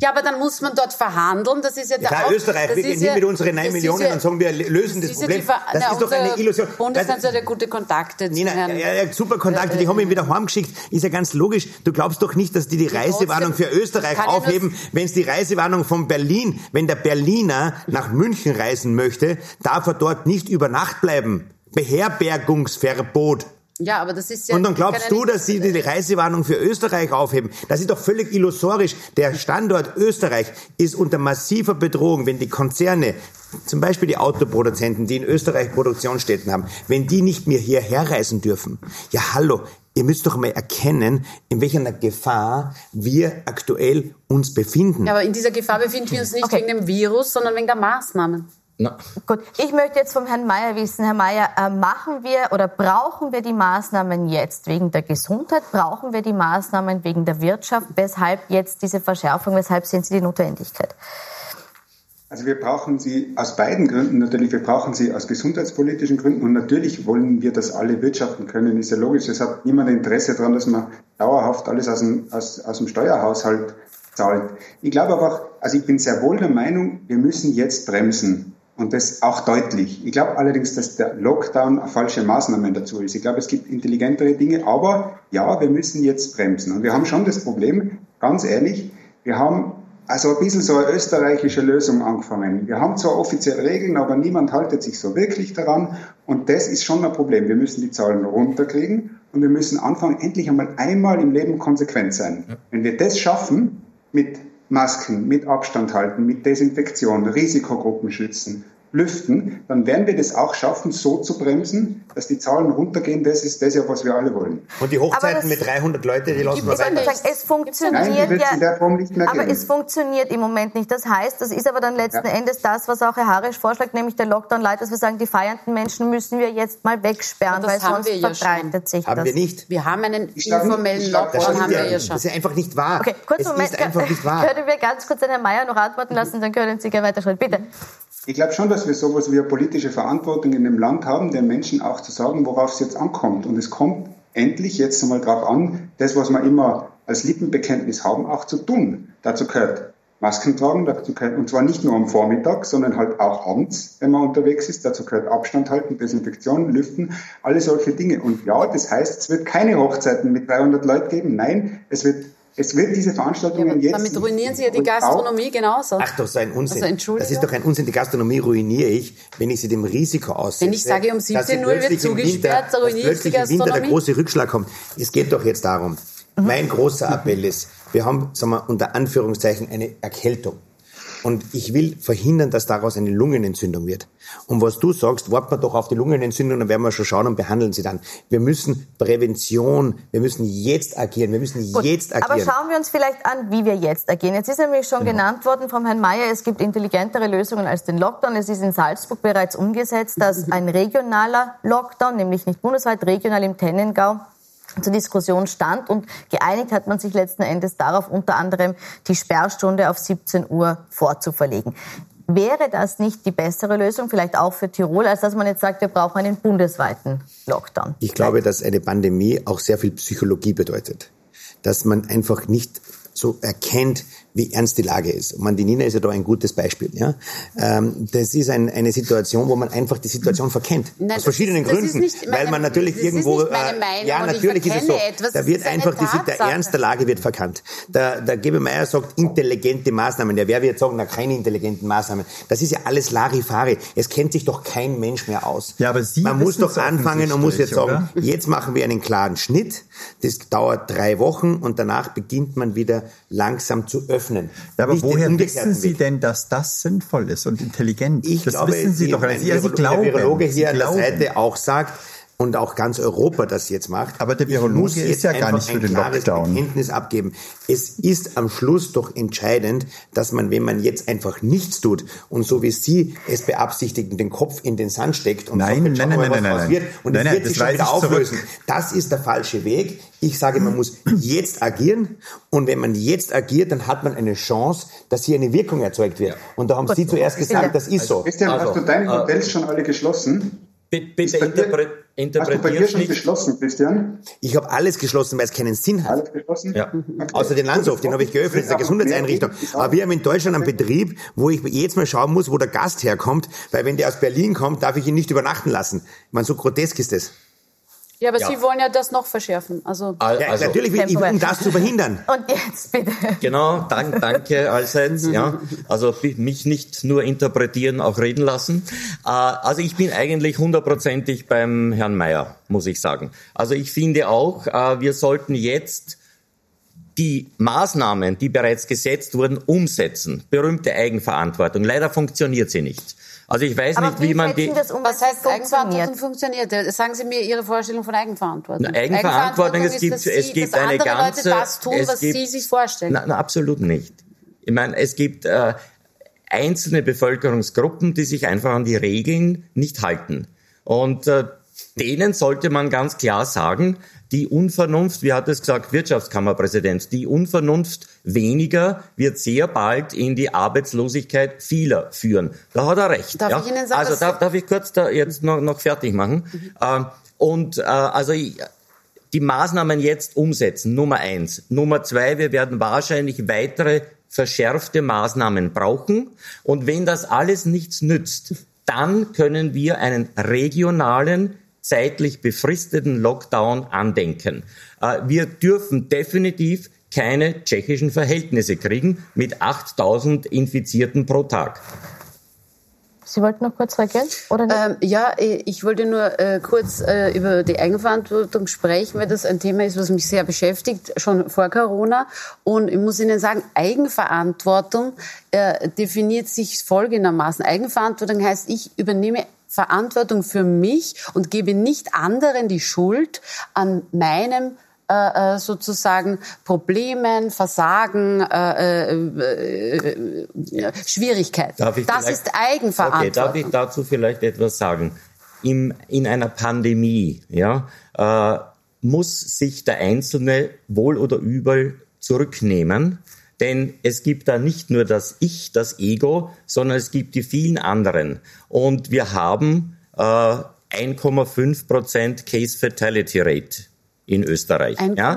Speaker 4: Ja, aber dann muss man dort verhandeln. Das ist ja, der
Speaker 3: Ja, Österreich,
Speaker 4: das
Speaker 3: wir gehen
Speaker 4: ja-
Speaker 3: mit unseren 9
Speaker 4: das ist
Speaker 3: Millionen
Speaker 4: ja-
Speaker 3: und sagen, wir lösen das
Speaker 4: ja
Speaker 3: Problem.
Speaker 4: Ver-
Speaker 3: Das
Speaker 4: na,
Speaker 3: ist doch eine Illusion.
Speaker 4: Bundeskanzler
Speaker 3: Das-
Speaker 4: hat ja gute Kontakte
Speaker 3: Nina, ja, ja, super Kontakte, die haben ihn wieder heimgeschickt. Ist ja ganz logisch. Du glaubst doch nicht, dass die die Reisewarnung für Österreich aufheben, wenn es die Reisewarnung von Berlin, wenn der Berliner nach München reisen möchte, darf er dort nicht über Nacht bleiben. Beherbergungsverbot.
Speaker 4: Ja, aber das ist ja.
Speaker 3: Und dann glaubst
Speaker 4: ja
Speaker 3: du, dass sie die Reisewarnung für Österreich aufheben? Das ist doch völlig illusorisch. Der Standort Österreich ist unter massiver Bedrohung, wenn die Konzerne, zum Beispiel die Autoproduzenten, die in Österreich Produktionsstätten haben, wenn die nicht mehr hierher reisen dürfen. Ja, hallo. Ihr müsst doch mal erkennen, in welcher Gefahr wir aktuell uns befinden.
Speaker 4: Ja, aber in dieser Gefahr befinden wir uns nicht
Speaker 1: Okay.
Speaker 4: wegen dem Virus, sondern wegen der Maßnahmen.
Speaker 5: Na,
Speaker 1: Gut, ich möchte jetzt vom Herrn Mayer wissen, Herr Mayer, äh, machen wir oder brauchen wir die Maßnahmen jetzt wegen der Gesundheit? Brauchen wir die Maßnahmen wegen der Wirtschaft? Weshalb jetzt diese Verschärfung? Weshalb sehen Sie die Notwendigkeit?
Speaker 6: Also wir brauchen sie aus beiden Gründen natürlich. Wir brauchen sie aus gesundheitspolitischen Gründen und natürlich wollen wir, dass alle wirtschaften können. Ist ja logisch. Es hat niemand Interesse daran, dass man dauerhaft alles aus dem, aus, aus dem Steuerhaushalt zahlt. Ich glaube aber auch, also ich bin sehr wohl der Meinung, wir müssen jetzt bremsen. Und das auch deutlich. Ich glaube allerdings, dass der Lockdown falsche Maßnahme dazu ist. Ich glaube, es gibt intelligentere Dinge, aber ja, wir müssen jetzt bremsen. Und wir haben schon das Problem, ganz ehrlich, wir haben also ein bisschen so eine österreichische Lösung angefangen. Wir haben zwar offiziell Regeln, aber niemand haltet sich so wirklich daran. Und das ist schon ein Problem. Wir müssen die Zahlen runterkriegen und wir müssen anfangen, endlich einmal einmal im Leben konsequent sein. Wenn wir das schaffen, mit Masken, mit Abstand halten, mit Desinfektion, Risikogruppen schützen, lüften, dann werden wir das auch schaffen, so zu bremsen, dass die Zahlen runtergehen. Das ist das ja, was wir alle wollen.
Speaker 3: Und die Hochzeiten mit 300 Leute, die lassen wir weiter.
Speaker 1: sagen, es
Speaker 6: Nein, die
Speaker 1: funktioniert
Speaker 6: wird es in
Speaker 1: ja. Aber
Speaker 6: geben.
Speaker 1: es funktioniert im Moment nicht. Das heißt, das ist aber dann letzten
Speaker 6: Ja.
Speaker 1: Endes das, was auch Herr Harisch vorschlägt, nämlich der Lockdown Light, dass wir sagen, die feiernden Menschen müssen wir jetzt mal wegsperren, weil
Speaker 4: haben
Speaker 1: sonst
Speaker 4: wir ja
Speaker 1: verbreitet sich
Speaker 3: Haben
Speaker 1: das.
Speaker 3: wir nicht.
Speaker 4: Wir haben einen
Speaker 6: nicht-
Speaker 4: informellen Lockdown, haben wir
Speaker 3: ja.
Speaker 4: ja schon.
Speaker 3: Das ist einfach nicht wahr.
Speaker 1: Okay, kurz
Speaker 3: es
Speaker 1: Moment.
Speaker 3: ist einfach nicht wahr.
Speaker 1: Können wir ganz kurz den Herrn Mayer noch antworten lassen, dann können Sie gerne weiterschreiten. Bitte.
Speaker 6: Ich glaube schon, dass wir sowas wie eine politische Verantwortung in dem Land haben, den Menschen auch zu sagen, worauf es jetzt ankommt. Und es kommt endlich jetzt einmal darauf an, das, was wir immer als Lippenbekenntnis haben, auch zu tun. Dazu gehört Masken tragen, dazu gehört, und zwar nicht nur am Vormittag, sondern halt auch abends, wenn man unterwegs ist. Dazu gehört Abstand halten, Desinfektion, Lüften, alle solche Dinge. Und ja, das heißt, es wird keine Hochzeiten mit 300 Leuten geben. Nein, es wird es wird diese Veranstaltungen ja,
Speaker 4: jetzt. Damit ruinieren Sie ja die Gastronomie genauso.
Speaker 3: Ach doch, so ein Unsinn. Also, das ist doch ein Unsinn. Die Gastronomie ruiniere ich, wenn ich sie dem Risiko aussetze.
Speaker 4: Wenn ich sage, um 17 Uhr wird zugesperrt,
Speaker 3: da ruiniere ich die Gastronomie. Im Winter der große Rückschlag kommt. Es geht doch jetzt darum. Mhm. Mein großer Appell ist, wir haben, sagen wir, unter Anführungszeichen eine Erkältung. Und ich will verhindern, dass daraus eine Lungenentzündung wird. Und was du sagst, warten wir doch auf die Lungenentzündung, dann werden wir schon schauen und behandeln sie dann. Wir müssen Prävention, wir müssen jetzt agieren, wir müssen Gut, jetzt agieren.
Speaker 1: Aber schauen wir uns vielleicht an, wie wir jetzt agieren. Jetzt ist nämlich schon genau. genannt worden vom Herrn Mayer, es gibt intelligentere Lösungen als den Lockdown. Es ist in Salzburg bereits umgesetzt, dass ein regionaler Lockdown, nämlich nicht bundesweit, regional im Tennengau, zur Diskussion stand und geeinigt hat man sich letzten Endes darauf, unter anderem die Sperrstunde auf 17 Uhr vorzuverlegen. Wäre das nicht die bessere Lösung, vielleicht auch für Tirol, als dass man jetzt sagt, wir brauchen einen bundesweiten Lockdown?
Speaker 3: Ich glaube, dass eine Pandemie auch sehr viel Psychologie bedeutet. Dass man einfach nicht so erkennt, wie ernst die Lage ist. Und Nina ist ja da ein gutes Beispiel. Ja? Ähm, das ist ein, eine Situation, wo man einfach die Situation verkennt. Nein, aus verschiedenen ist, Gründen. Meine, weil man natürlich irgendwo... Äh, ja, natürlich ist es so. Etwas, da wird einfach die, der Ernst der Lage wird verkannt. Der, der Gebe Meier sagt intelligente Maßnahmen. Der wer wird sagen, na keine intelligenten Maßnahmen. Das ist ja alles Larifari. Es kennt sich doch kein Mensch mehr aus. Ja, aber Sie man muss doch anfangen und muss jetzt sagen, oder? <laughs> jetzt machen wir einen klaren Schnitt. Das dauert drei Wochen und danach beginnt man wieder langsam zu öffnen öffnen.
Speaker 2: Ja, aber woher wissen Sie denn, dass das sinnvoll ist und intelligent?
Speaker 3: Ich das glaube, wissen Sie doch. Ein, ja, Sie glauben, der Virologe hier an der Seite auch sagt, und auch ganz Europa das jetzt macht.
Speaker 2: Aber der Virologe ist ja gar nicht für den Lockdown.
Speaker 3: Bekenntnis abgeben. Es ist am Schluss doch entscheidend, dass man, wenn man jetzt einfach nichts tut und so wie Sie es beabsichtigen, den Kopf in den Sand steckt und
Speaker 2: nein, sagt, nein, nein, nein, nein, nein,
Speaker 3: wird und nein, es wird sich schon wieder auflösen. Zurück. Das ist der falsche Weg. Ich sage, man muss jetzt agieren und wenn man jetzt agiert, dann hat man eine Chance, dass hier eine Wirkung erzeugt wird. Und da haben Sie zuerst gesagt, das ist so.
Speaker 6: Christian, hast du deine also, Hotels schon alle geschlossen?
Speaker 5: Bitte interpre interpretiert Hast du bei dir schon nicht.
Speaker 6: geschlossen, Christian?
Speaker 3: Ich habe alles geschlossen, weil es keinen Sinn hat.
Speaker 6: Alles geschlossen?
Speaker 3: Ja. Okay. Außer den Landshof, den habe ich geöffnet, das ist eine Gesundheitseinrichtung. Aber wir haben in Deutschland einen Betrieb, wo ich jetzt mal schauen muss, wo der Gast herkommt, weil wenn der aus Berlin kommt, darf ich ihn nicht übernachten lassen. Ich meine, so grotesk ist das.
Speaker 4: Ja, aber ja. Sie wollen ja das noch verschärfen. Also,
Speaker 3: also natürlich, will ich, um das zu verhindern. <laughs>
Speaker 1: Und jetzt bitte.
Speaker 5: Genau, dank, danke allseits. Ja, also mich nicht nur interpretieren, auch reden lassen. Äh, also ich bin eigentlich hundertprozentig beim Herrn Mayer, muss ich sagen. Also ich finde auch, äh, wir sollten jetzt die Maßnahmen, die bereits gesetzt wurden, umsetzen. Berühmte Eigenverantwortung. Leider funktioniert sie nicht. Also ich weiß Aber nicht, wie man die.
Speaker 4: Um, was heißt Eigenverantwortung funktioniert? Sagen Sie mir Ihre Vorstellung von Eigenverantwortung.
Speaker 5: Na, Eigenverantwortung, es gibt, Sie, es gibt eine ganze.
Speaker 4: Leute das tun, was gibt, Sie sich vorstellen.
Speaker 5: Na, na, absolut nicht. Ich meine, es gibt äh, einzelne Bevölkerungsgruppen, die sich einfach an die Regeln nicht halten. Und äh, denen sollte man ganz klar sagen, die Unvernunft, wie hat es gesagt Wirtschaftskammerpräsident, die Unvernunft weniger wird sehr bald in die Arbeitslosigkeit vieler führen. Da hat er recht.
Speaker 4: Darf
Speaker 5: ja?
Speaker 4: ich Ihnen sagen,
Speaker 5: also darf, darf ich kurz da jetzt noch, noch fertig machen? Mhm. Äh, und äh, also ich, die Maßnahmen jetzt umsetzen, Nummer eins. Nummer zwei, wir werden wahrscheinlich weitere verschärfte Maßnahmen brauchen. Und wenn das alles nichts nützt, dann können wir einen regionalen zeitlich befristeten Lockdown andenken. Äh, wir dürfen definitiv keine tschechischen Verhältnisse kriegen mit 8000 Infizierten pro Tag.
Speaker 1: Sie wollten noch kurz reagieren? Oder?
Speaker 4: Ähm, ja, ich wollte nur äh, kurz äh, über die Eigenverantwortung sprechen, weil das ein Thema ist, was mich sehr beschäftigt, schon vor Corona. Und ich muss Ihnen sagen, Eigenverantwortung äh, definiert sich folgendermaßen. Eigenverantwortung heißt, ich übernehme Verantwortung für mich und gebe nicht anderen die Schuld an meinem äh, äh, sozusagen Problemen, Versagen, äh, äh, äh, Schwierigkeiten. das ist Eigenverantwortung. Okay,
Speaker 5: darf ich dazu vielleicht etwas sagen? Im, in einer Pandemie ja, äh, muss sich der Einzelne wohl oder übel zurücknehmen denn es gibt da nicht nur das Ich, das Ego, sondern es gibt die vielen anderen. Und wir haben äh, 1,5 Prozent Case Fatality Rate in Österreich.
Speaker 4: 1,5?
Speaker 5: Ja?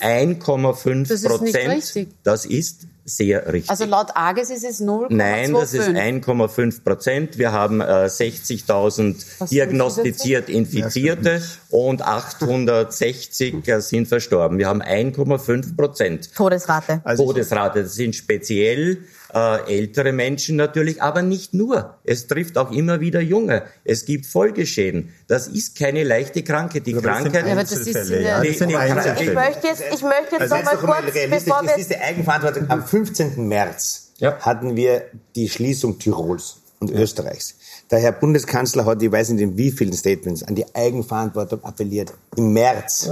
Speaker 5: 1,5 Prozent. Das ist sehr richtig.
Speaker 4: Also laut AGES ist es 0,25.
Speaker 5: Nein, das ist 1,5 Prozent. Wir haben äh, 60.000 diagnostiziert Infizierte und 860 äh, sind verstorben. Wir haben 1,5 Prozent.
Speaker 1: Todesrate.
Speaker 5: Also Todesrate. Das sind speziell äh, ältere Menschen natürlich, aber nicht nur. Es trifft auch immer wieder Junge. Es gibt Folgeschäden. Das ist keine leichte Krankheit. Die
Speaker 2: aber
Speaker 5: Krankheit.
Speaker 4: Ja, aber das ist
Speaker 2: ja, das sind
Speaker 1: ich möchte jetzt, ich möchte jetzt
Speaker 3: Also
Speaker 1: noch mal
Speaker 3: jetzt doch mal
Speaker 1: kurz, bevor wir
Speaker 3: ist die Eigenverantwortung. Am 15. März
Speaker 5: Ja.
Speaker 3: hatten wir die Schließung Tirols und Österreichs. Der Herr Bundeskanzler hat, ich weiß nicht in wie vielen Statements, an die Eigenverantwortung appelliert. Im März.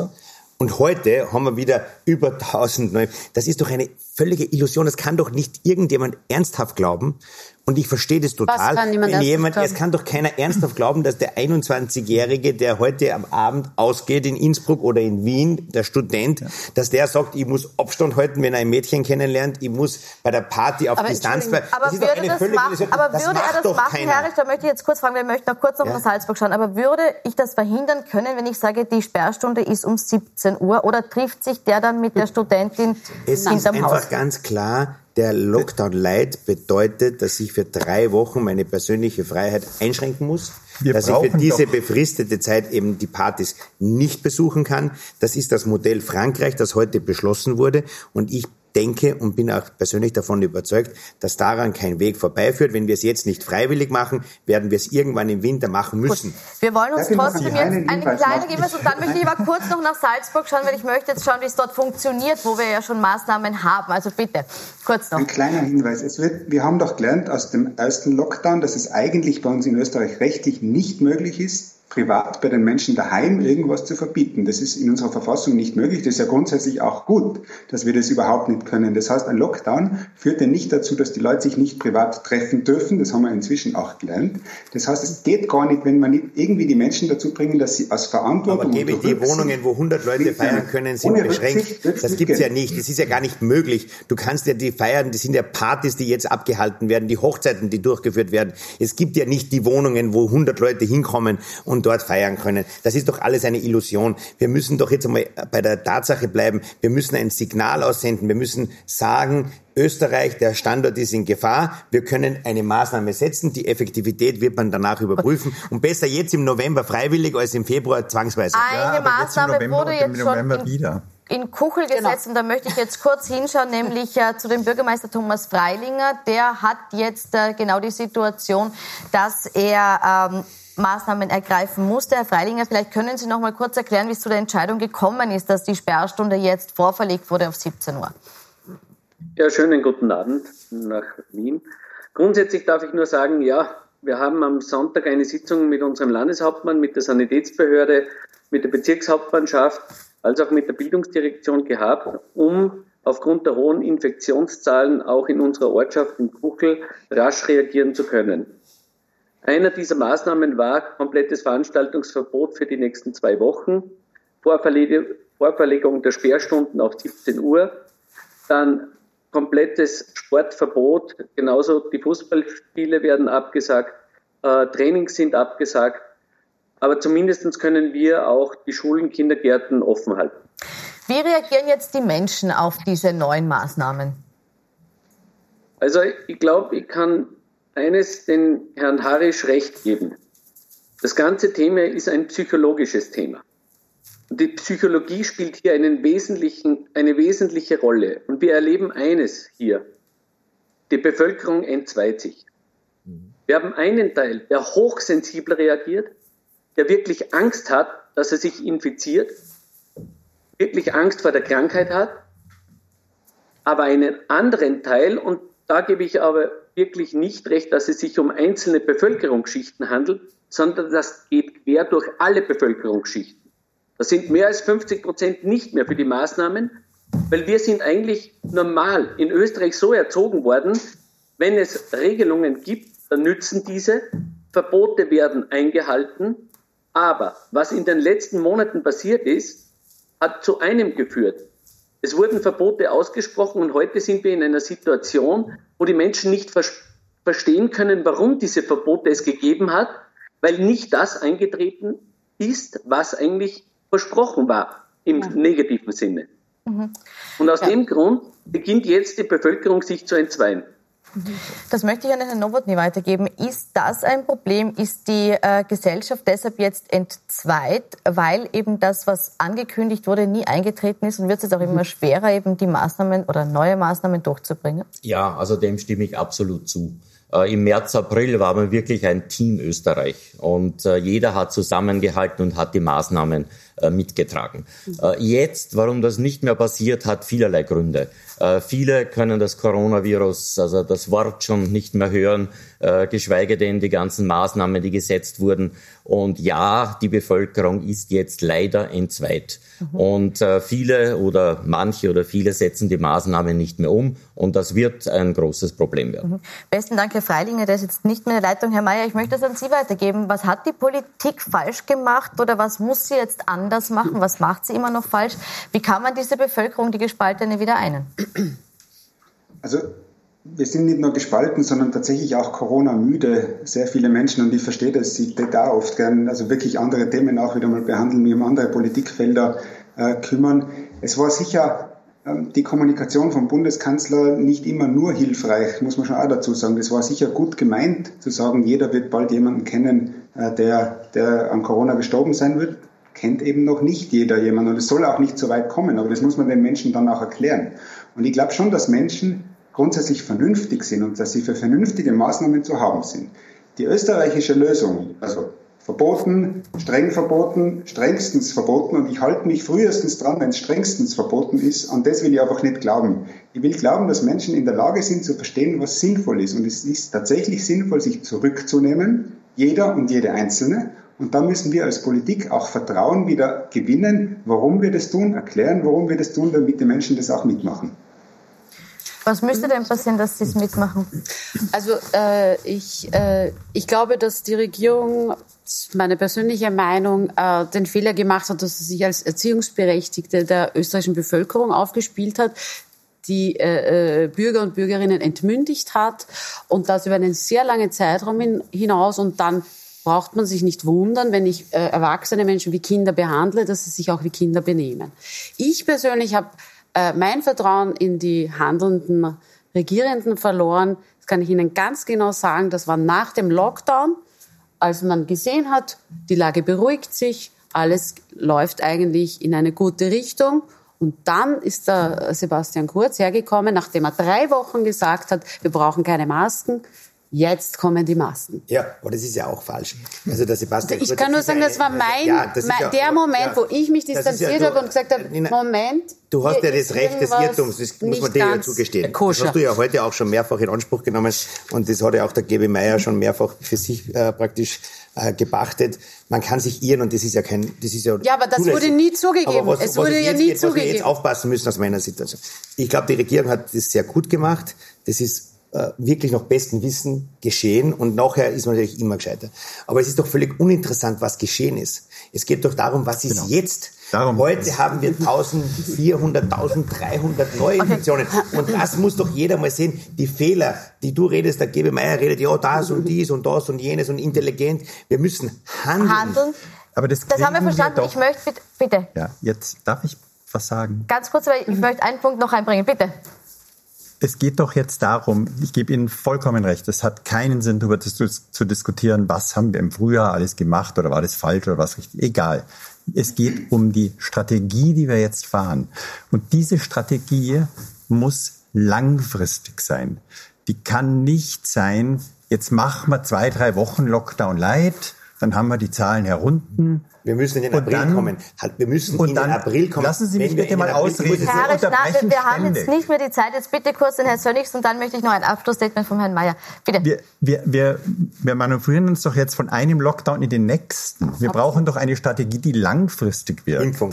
Speaker 3: Und heute haben wir wieder über 1000 neue. Das ist doch eine völlige Illusion. Das kann doch nicht irgendjemand ernsthaft glauben. Und ich verstehe das total.
Speaker 4: kann niemand
Speaker 3: wenn jemand, es kann doch keiner ernsthaft glauben, dass der 21-Jährige, der heute am Abend ausgeht in Innsbruck oder in Wien, der Student, dass der sagt, ich muss Abstand halten, wenn er ein Mädchen kennenlernt, ich muss bei der Party auf
Speaker 4: Aber
Speaker 3: Distanz bleiben.
Speaker 1: Aber
Speaker 3: Das ist
Speaker 1: würde
Speaker 3: eine
Speaker 1: das
Speaker 3: völlige
Speaker 1: machen, aber
Speaker 3: Das
Speaker 1: würde er das machen,
Speaker 3: keiner.
Speaker 1: Herr Richter, möchte ich jetzt kurz fragen, wir möchten noch kurz noch
Speaker 3: Ja.
Speaker 1: nach Salzburg schauen, aber würde ich das verhindern können, wenn ich sage, die Sperrstunde ist um 17 Uhr oder trifft sich der dann mit der Studentin
Speaker 3: Es ist
Speaker 1: hinterm
Speaker 3: einfach
Speaker 1: Haus?
Speaker 3: ganz klar, der Lockdown Light bedeutet, dass ich für drei Wochen meine persönliche Freiheit einschränken muss,
Speaker 2: Wir
Speaker 3: dass ich für diese befristete Zeit eben die Partys nicht besuchen kann. Das ist das Modell Frankreich, das heute beschlossen wurde. Und ich denke und bin auch persönlich davon überzeugt, dass daran kein Weg vorbeiführt. Wenn wir es jetzt nicht freiwillig machen, werden wir es irgendwann im Winter machen müssen.
Speaker 1: Wir wollen uns trotzdem jetzt einen
Speaker 6: Hinweis
Speaker 1: kleinen? Hinweis und dann möchte ich aber kurz noch nach Salzburg schauen, weil ich möchte jetzt schauen, wie es dort funktioniert, wo wir ja schon Maßnahmen haben. Also bitte, kurz noch.
Speaker 6: Ein kleiner Hinweis. Es wird, wir haben doch gelernt aus dem ersten Lockdown, dass es eigentlich bei uns in Österreich rechtlich nicht möglich ist, privat bei den Menschen daheim irgendwas zu verbieten. Das ist in unserer Verfassung nicht möglich. Das ist ja grundsätzlich auch gut, dass wir das überhaupt nicht können. Das heißt, ein Lockdown führt ja nicht dazu, dass die Leute sich nicht privat treffen dürfen. Das haben wir inzwischen auch gelernt. Das heißt, es geht gar nicht, wenn man nicht irgendwie die Menschen dazu bringen, dass sie aus Verantwortung
Speaker 3: Aber gebe
Speaker 6: und
Speaker 3: die Wohnungen, wo 100 Leute feiern können, sind beschränkt. Das gibt's ja nicht. Das ist ja gar nicht möglich. Du kannst ja die Feiern, das sind ja Partys, die jetzt abgehalten werden, die Hochzeiten, die durchgeführt werden. Es gibt ja nicht die Wohnungen, wo 100 Leute hinkommen und dort feiern können. Das ist doch alles eine Illusion. Wir müssen doch jetzt einmal bei der Tatsache bleiben. Wir müssen ein Signal aussenden. Wir müssen sagen, Österreich, der Standort ist in Gefahr. Wir können eine Maßnahme setzen. Die Effektivität wird man danach überprüfen. Und besser jetzt im November freiwillig als im Februar zwangsweise.
Speaker 1: Eine
Speaker 2: aber jetzt im
Speaker 1: Maßnahme
Speaker 2: November
Speaker 1: wurde jetzt schon
Speaker 2: wieder.
Speaker 1: in Kuchel gesetzt und da möchte ich jetzt kurz hinschauen, nämlich äh, zu dem Bürgermeister Thomas Freilinger. Der hat jetzt äh, genau die Situation, dass er ähm, Maßnahmen ergreifen musste. Herr Freilinger, vielleicht können Sie noch mal kurz erklären, wie es zu der Entscheidung gekommen ist, dass die Sperrstunde jetzt vorverlegt wurde auf 17 Uhr.
Speaker 7: Ja, schönen guten Abend nach Wien. Grundsätzlich darf ich nur sagen, ja, wir haben am Sonntag eine Sitzung mit unserem Landeshauptmann, mit der Sanitätsbehörde, mit der Bezirkshauptmannschaft, als auch mit der Bildungsdirektion gehabt, um aufgrund der hohen Infektionszahlen auch in unserer Ortschaft in Kuchel rasch reagieren zu können. Einer dieser Maßnahmen war komplettes Veranstaltungsverbot für die nächsten zwei Wochen, Vorverle Vorverlegung der Sperrstunden auf 17 Uhr, dann komplettes Sportverbot, genauso die Fußballspiele werden abgesagt, äh, Trainings sind abgesagt, aber zumindest können wir auch die Schulen, Kindergärten offen halten.
Speaker 1: Wie reagieren jetzt die Menschen auf diese neuen Maßnahmen?
Speaker 7: Also ich glaube, ich kann eines den Herrn Harisch recht geben. Das ganze Thema ist ein psychologisches Thema. Und die Psychologie spielt hier eine wesentliche Rolle. Und wir erleben eines hier. Die Bevölkerung entzweit sich. Wir haben einen Teil, der hochsensibel reagiert, der wirklich Angst hat, dass er sich infiziert, wirklich Angst vor der Krankheit hat, aber einen anderen Teil, und da gebe ich aber wirklich nicht recht, dass es sich um einzelne Bevölkerungsschichten handelt, sondern das geht quer durch alle Bevölkerungsschichten. Das sind mehr als 50 Prozent nicht mehr für die Maßnahmen, weil wir sind eigentlich normal in Österreich so erzogen worden, wenn es Regelungen gibt, dann nützen diese, Verbote werden eingehalten, aber was in den letzten Monaten passiert ist, hat zu einem geführt. Es wurden Verbote ausgesprochen und heute sind wir in einer Situation, wo die Menschen nicht ver verstehen können, warum diese Verbote es gegeben hat, weil nicht das eingetreten ist, was eigentlich versprochen war im negativen Sinne. Mhm. Und aus ja. dem Grund beginnt jetzt die Bevölkerung sich zu entzweien.
Speaker 1: Das möchte ich an Herrn Nowotny weitergeben. Ist das ein Problem? Ist die äh, Gesellschaft deshalb jetzt entzweit, weil eben das, was angekündigt wurde, nie eingetreten ist und wird es jetzt auch immer schwerer, eben die Maßnahmen oder neue Maßnahmen durchzubringen?
Speaker 5: Ja, also dem stimme ich absolut zu. Äh, Im März, April war man wirklich ein Team Österreich und äh, jeder hat zusammengehalten und hat die Maßnahmen mitgetragen. Jetzt, warum das nicht mehr passiert, hat vielerlei Gründe. Viele können das Coronavirus, also das Wort schon nicht mehr hören, geschweige denn die ganzen Maßnahmen, die gesetzt wurden. Und ja, die Bevölkerung ist jetzt leider entzweit. Mhm. Und äh, viele oder manche oder viele setzen die Maßnahmen nicht mehr um. Und das wird ein großes Problem werden. Mhm.
Speaker 1: Besten Dank, Herr Freilinger. Der ist jetzt nicht mehr in der Leitung. Herr Mayer, ich möchte das an Sie weitergeben. Was hat die Politik falsch gemacht oder was muss sie jetzt anders machen? Was macht sie immer noch falsch? Wie kann man diese Bevölkerung, die gespaltene, wieder einen?
Speaker 6: Also wir sind nicht nur gespalten, sondern tatsächlich auch Corona-müde. Sehr viele Menschen, und ich verstehe das, sie da oft gern, also wirklich andere Themen auch wieder mal behandeln, mich um andere Politikfelder äh, kümmern. Es war sicher äh, die Kommunikation vom Bundeskanzler nicht immer nur hilfreich, muss man schon auch dazu sagen. Das war sicher gut gemeint, zu sagen, jeder wird bald jemanden kennen, äh, der, der an Corona gestorben sein wird. Kennt eben noch nicht jeder jemanden und es soll auch nicht so weit kommen, aber das muss man den Menschen dann auch erklären. Und ich glaube schon, dass Menschen grundsätzlich vernünftig sind und dass sie für vernünftige Maßnahmen zu haben sind. Die österreichische Lösung, also verboten, streng verboten, strengstens verboten und ich halte mich frühestens dran, wenn es strengstens verboten ist und das will ich einfach nicht glauben. Ich will glauben, dass Menschen in der Lage sind zu verstehen, was sinnvoll ist und es ist tatsächlich sinnvoll, sich zurückzunehmen, jeder und jede Einzelne und da müssen wir als Politik auch Vertrauen wieder gewinnen, warum wir das tun, erklären, warum wir das tun, damit die Menschen das auch mitmachen.
Speaker 1: Was müsste denn passieren, dass Sie es mitmachen?
Speaker 4: Also äh, ich, äh, ich glaube, dass die Regierung, meine persönliche Meinung, äh, den Fehler gemacht hat, dass sie sich als Erziehungsberechtigte der österreichischen Bevölkerung aufgespielt hat die äh, äh, Bürger und Bürgerinnen entmündigt hat und das über einen sehr langen Zeitraum hin, hinaus und dann braucht man sich nicht wundern, wenn ich äh, erwachsene Menschen wie Kinder behandle, dass sie sich auch wie Kinder benehmen. Ich persönlich habe äh, mein Vertrauen in die handelnden Regierenden verloren. Das kann ich Ihnen ganz genau sagen. Das war nach dem Lockdown, als man gesehen hat, die Lage beruhigt sich, alles läuft eigentlich in eine gute Richtung. Und dann ist der Sebastian Kurz hergekommen, nachdem er drei Wochen gesagt hat, wir brauchen keine Masken, Jetzt kommen die Masken.
Speaker 3: Ja, aber das ist ja auch falsch. Also der Sebastian.
Speaker 4: Also ich kann nur sagen, das war mein, ja, das mein ja, der Moment, ja, wo ich mich distanziert habe und gesagt habe, Moment.
Speaker 3: Du hast ja das Recht des Irrtums, das muss man dir ja zugestehen. Koscher. Das hast du ja heute auch schon mehrfach in Anspruch genommen und das hat ja auch der GB Meier schon mehrfach für sich äh, praktisch äh, gepachtet. Man kann sich irren und das ist ja kein, das ist ja.
Speaker 4: Ja, aber das zulässig. wurde nie zugegeben. Was, es wurde ja nie geht, zugegeben. Was wir
Speaker 3: jetzt aufpassen müssen aus meiner Situation. Ich glaube, die Regierung hat das sehr gut gemacht. Das ist äh, wirklich nach bestem Wissen geschehen und nachher ist man natürlich immer gescheiter. Aber es ist doch völlig uninteressant, was geschehen ist. Es geht doch darum, was ist genau. jetzt. Darum Heute haben wir 1400, 1300 Neuinfektionen. Und das muss doch jeder mal sehen. Die Fehler, die du redest, der Gebe Meier redet, ja, das und dies und das und jenes und intelligent. Wir müssen handeln. handeln.
Speaker 1: Aber das, das haben wir verstanden. Wir ich möchte bitte, bitte.
Speaker 2: Ja, jetzt darf ich was sagen.
Speaker 1: Ganz kurz, weil ich möchte einen Punkt noch einbringen. Bitte
Speaker 2: es geht doch jetzt darum, ich gebe Ihnen vollkommen recht, es hat keinen Sinn, darüber zu, zu, diskutieren, was haben wir im Frühjahr alles gemacht oder war das falsch oder was richtig. Egal. Es geht um die Strategie, die wir jetzt fahren. Und diese Strategie muss langfristig sein. Die kann nicht sein, jetzt machen wir zwei, drei Wochen Lockdown light, dann haben wir die Zahlen herunten
Speaker 3: wir müssen in den April dann, kommen. Halt, wir müssen in dann, den April kommen.
Speaker 2: Lassen Sie mich bitte mal ausreden.
Speaker 1: Herr Harris, wir, wir haben jetzt nicht mehr die Zeit. Jetzt bitte kurz den Herrn Sönnigst und dann möchte ich noch ein Abschlussstatement von Herrn Mayer. Bitte.
Speaker 2: Wir, wir, wir, wir manövrieren uns doch jetzt von einem Lockdown in den nächsten. Wir brauchen doch eine Strategie, die langfristig wird.
Speaker 3: Impfung.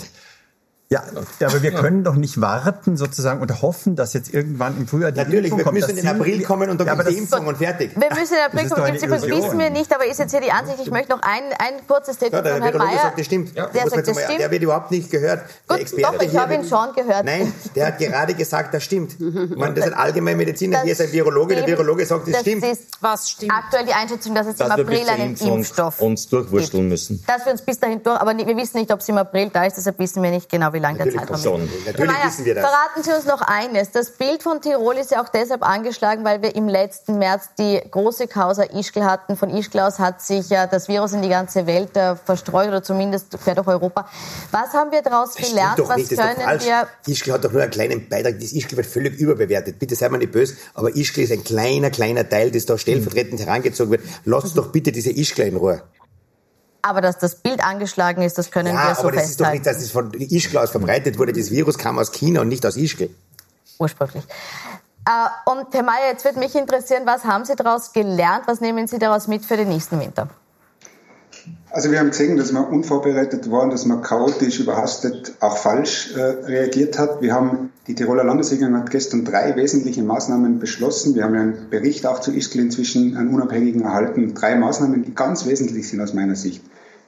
Speaker 2: Ja, aber wir können doch nicht warten sozusagen und hoffen, dass jetzt irgendwann im Frühjahr die
Speaker 3: Natürlich, Impfung kommt. Natürlich, wir müssen in April kommen und dann ja, die Impfung und fertig.
Speaker 1: Wir müssen in April kommen, das wissen wir nicht, aber ist jetzt hier die Ansicht, ich möchte noch ein, ein kurzes Statement
Speaker 3: ja, von Herrn Mayer. Sagt, das stimmt. Ja. Der, sagt, das stimmt. der wird überhaupt nicht gehört.
Speaker 1: Gut, der Experte doch, ich habe ihn schon gehört.
Speaker 3: Nein, Der hat gerade gesagt, das stimmt. Ich meine, das ist ein Allgemeinmediziner, hier ist ein Virologe, der Virologe sagt, das, das stimmt.
Speaker 1: Ist was stimmt. Aktuell die Einschätzung, dass es
Speaker 5: dass
Speaker 1: im April einen Impfstoff
Speaker 5: uns durchwursteln müssen.
Speaker 1: Dass wir uns bis dahin durch, aber wir wissen nicht, ob es im April da ist, deshalb wissen wir nicht genau, wie lange der Zeitraum ist.
Speaker 3: Natürlich Maja, wissen wir das.
Speaker 1: Verraten Sie uns noch eines. Das Bild von Tirol ist ja auch deshalb angeschlagen, weil wir im letzten März die große Causa Ischgl hatten. Von Ischgl aus hat sich ja das Virus in die ganze Welt äh, verstreut oder zumindest quer durch Europa. Was haben wir daraus gelernt?
Speaker 3: Was
Speaker 1: nicht, können wir?
Speaker 3: Ischgl hat doch nur einen kleinen Beitrag. Das Ischgl wird völlig überbewertet. Bitte seid mal nicht böse, aber Ischgl ist ein kleiner, kleiner Teil, das da stellvertretend herangezogen wird. Lasst doch bitte diese Ischgl in Ruhe.
Speaker 1: Aber dass das Bild angeschlagen ist, das können ja, wir so
Speaker 3: aber das
Speaker 1: festhalten.
Speaker 3: ist doch nicht, dass es von Ischgl aus verbreitet wurde. Das Virus kam aus China und nicht aus Ischgl.
Speaker 1: Ursprünglich. Äh, und Herr Mayer, jetzt würde mich interessieren, was haben Sie daraus gelernt? Was nehmen Sie daraus mit für den nächsten Winter?
Speaker 6: Also wir haben gesehen, dass wir unvorbereitet waren, dass man chaotisch, überhastet, auch falsch äh, reagiert hat. Wir haben, die Tiroler Landesregierung hat gestern drei wesentliche Maßnahmen beschlossen. Wir haben einen Bericht auch zu Ischgl inzwischen, einen unabhängigen erhalten. Drei Maßnahmen, die ganz wesentlich sind aus meiner Sicht.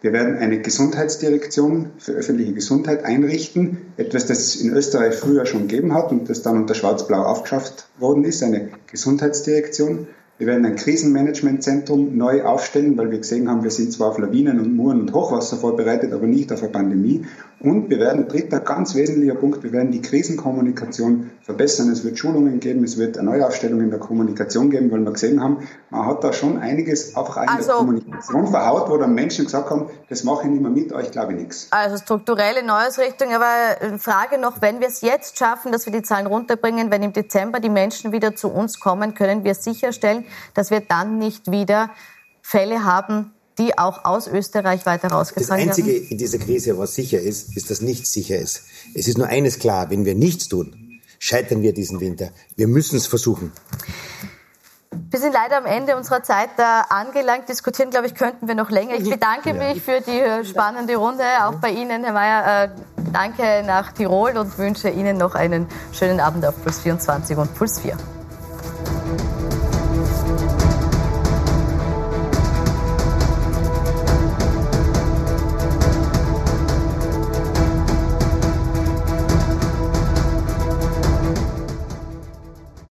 Speaker 6: Wir werden eine Gesundheitsdirektion für öffentliche Gesundheit einrichten. Etwas, das es in Österreich früher schon gegeben hat und das dann unter Schwarz-Blau aufgeschafft worden ist, eine Gesundheitsdirektion. Wir werden ein Krisenmanagementzentrum neu aufstellen, weil wir gesehen haben, wir sind zwar auf Lawinen und Muren und Hochwasser vorbereitet, aber nicht auf eine Pandemie. Und wir werden, dritter ganz wesentlicher Punkt, wir werden die Krisenkommunikation verbessern. Es wird Schulungen geben, es wird eine Neuaufstellung in der Kommunikation geben, weil wir gesehen haben, man hat da schon einiges einfach in also, der Kommunikation verhaut, wo dann Menschen gesagt haben, das mache ich nicht mehr mit euch, glaube ich nichts.
Speaker 1: Also strukturelle Neuausrichtung, aber Frage noch, wenn wir es jetzt schaffen, dass wir die Zahlen runterbringen, wenn im Dezember die Menschen wieder zu uns kommen, können wir sicherstellen, dass wir dann nicht wieder Fälle haben, die auch aus Österreich weiter rausgetragen
Speaker 3: werden? Das Einzige in dieser Krise, was sicher ist, ist, dass nichts sicher ist. Es ist nur eines klar, wenn wir nichts tun, scheitern wir diesen Winter. Wir müssen es versuchen.
Speaker 1: Wir sind leider am Ende unserer Zeit da angelangt. Diskutieren, glaube ich, könnten wir noch länger. Ich bedanke mich für die äh, spannende Runde. Auch bei Ihnen, Herr Mayer. Äh, danke nach Tirol und wünsche Ihnen noch einen schönen Abend auf Puls 24 und Puls 4.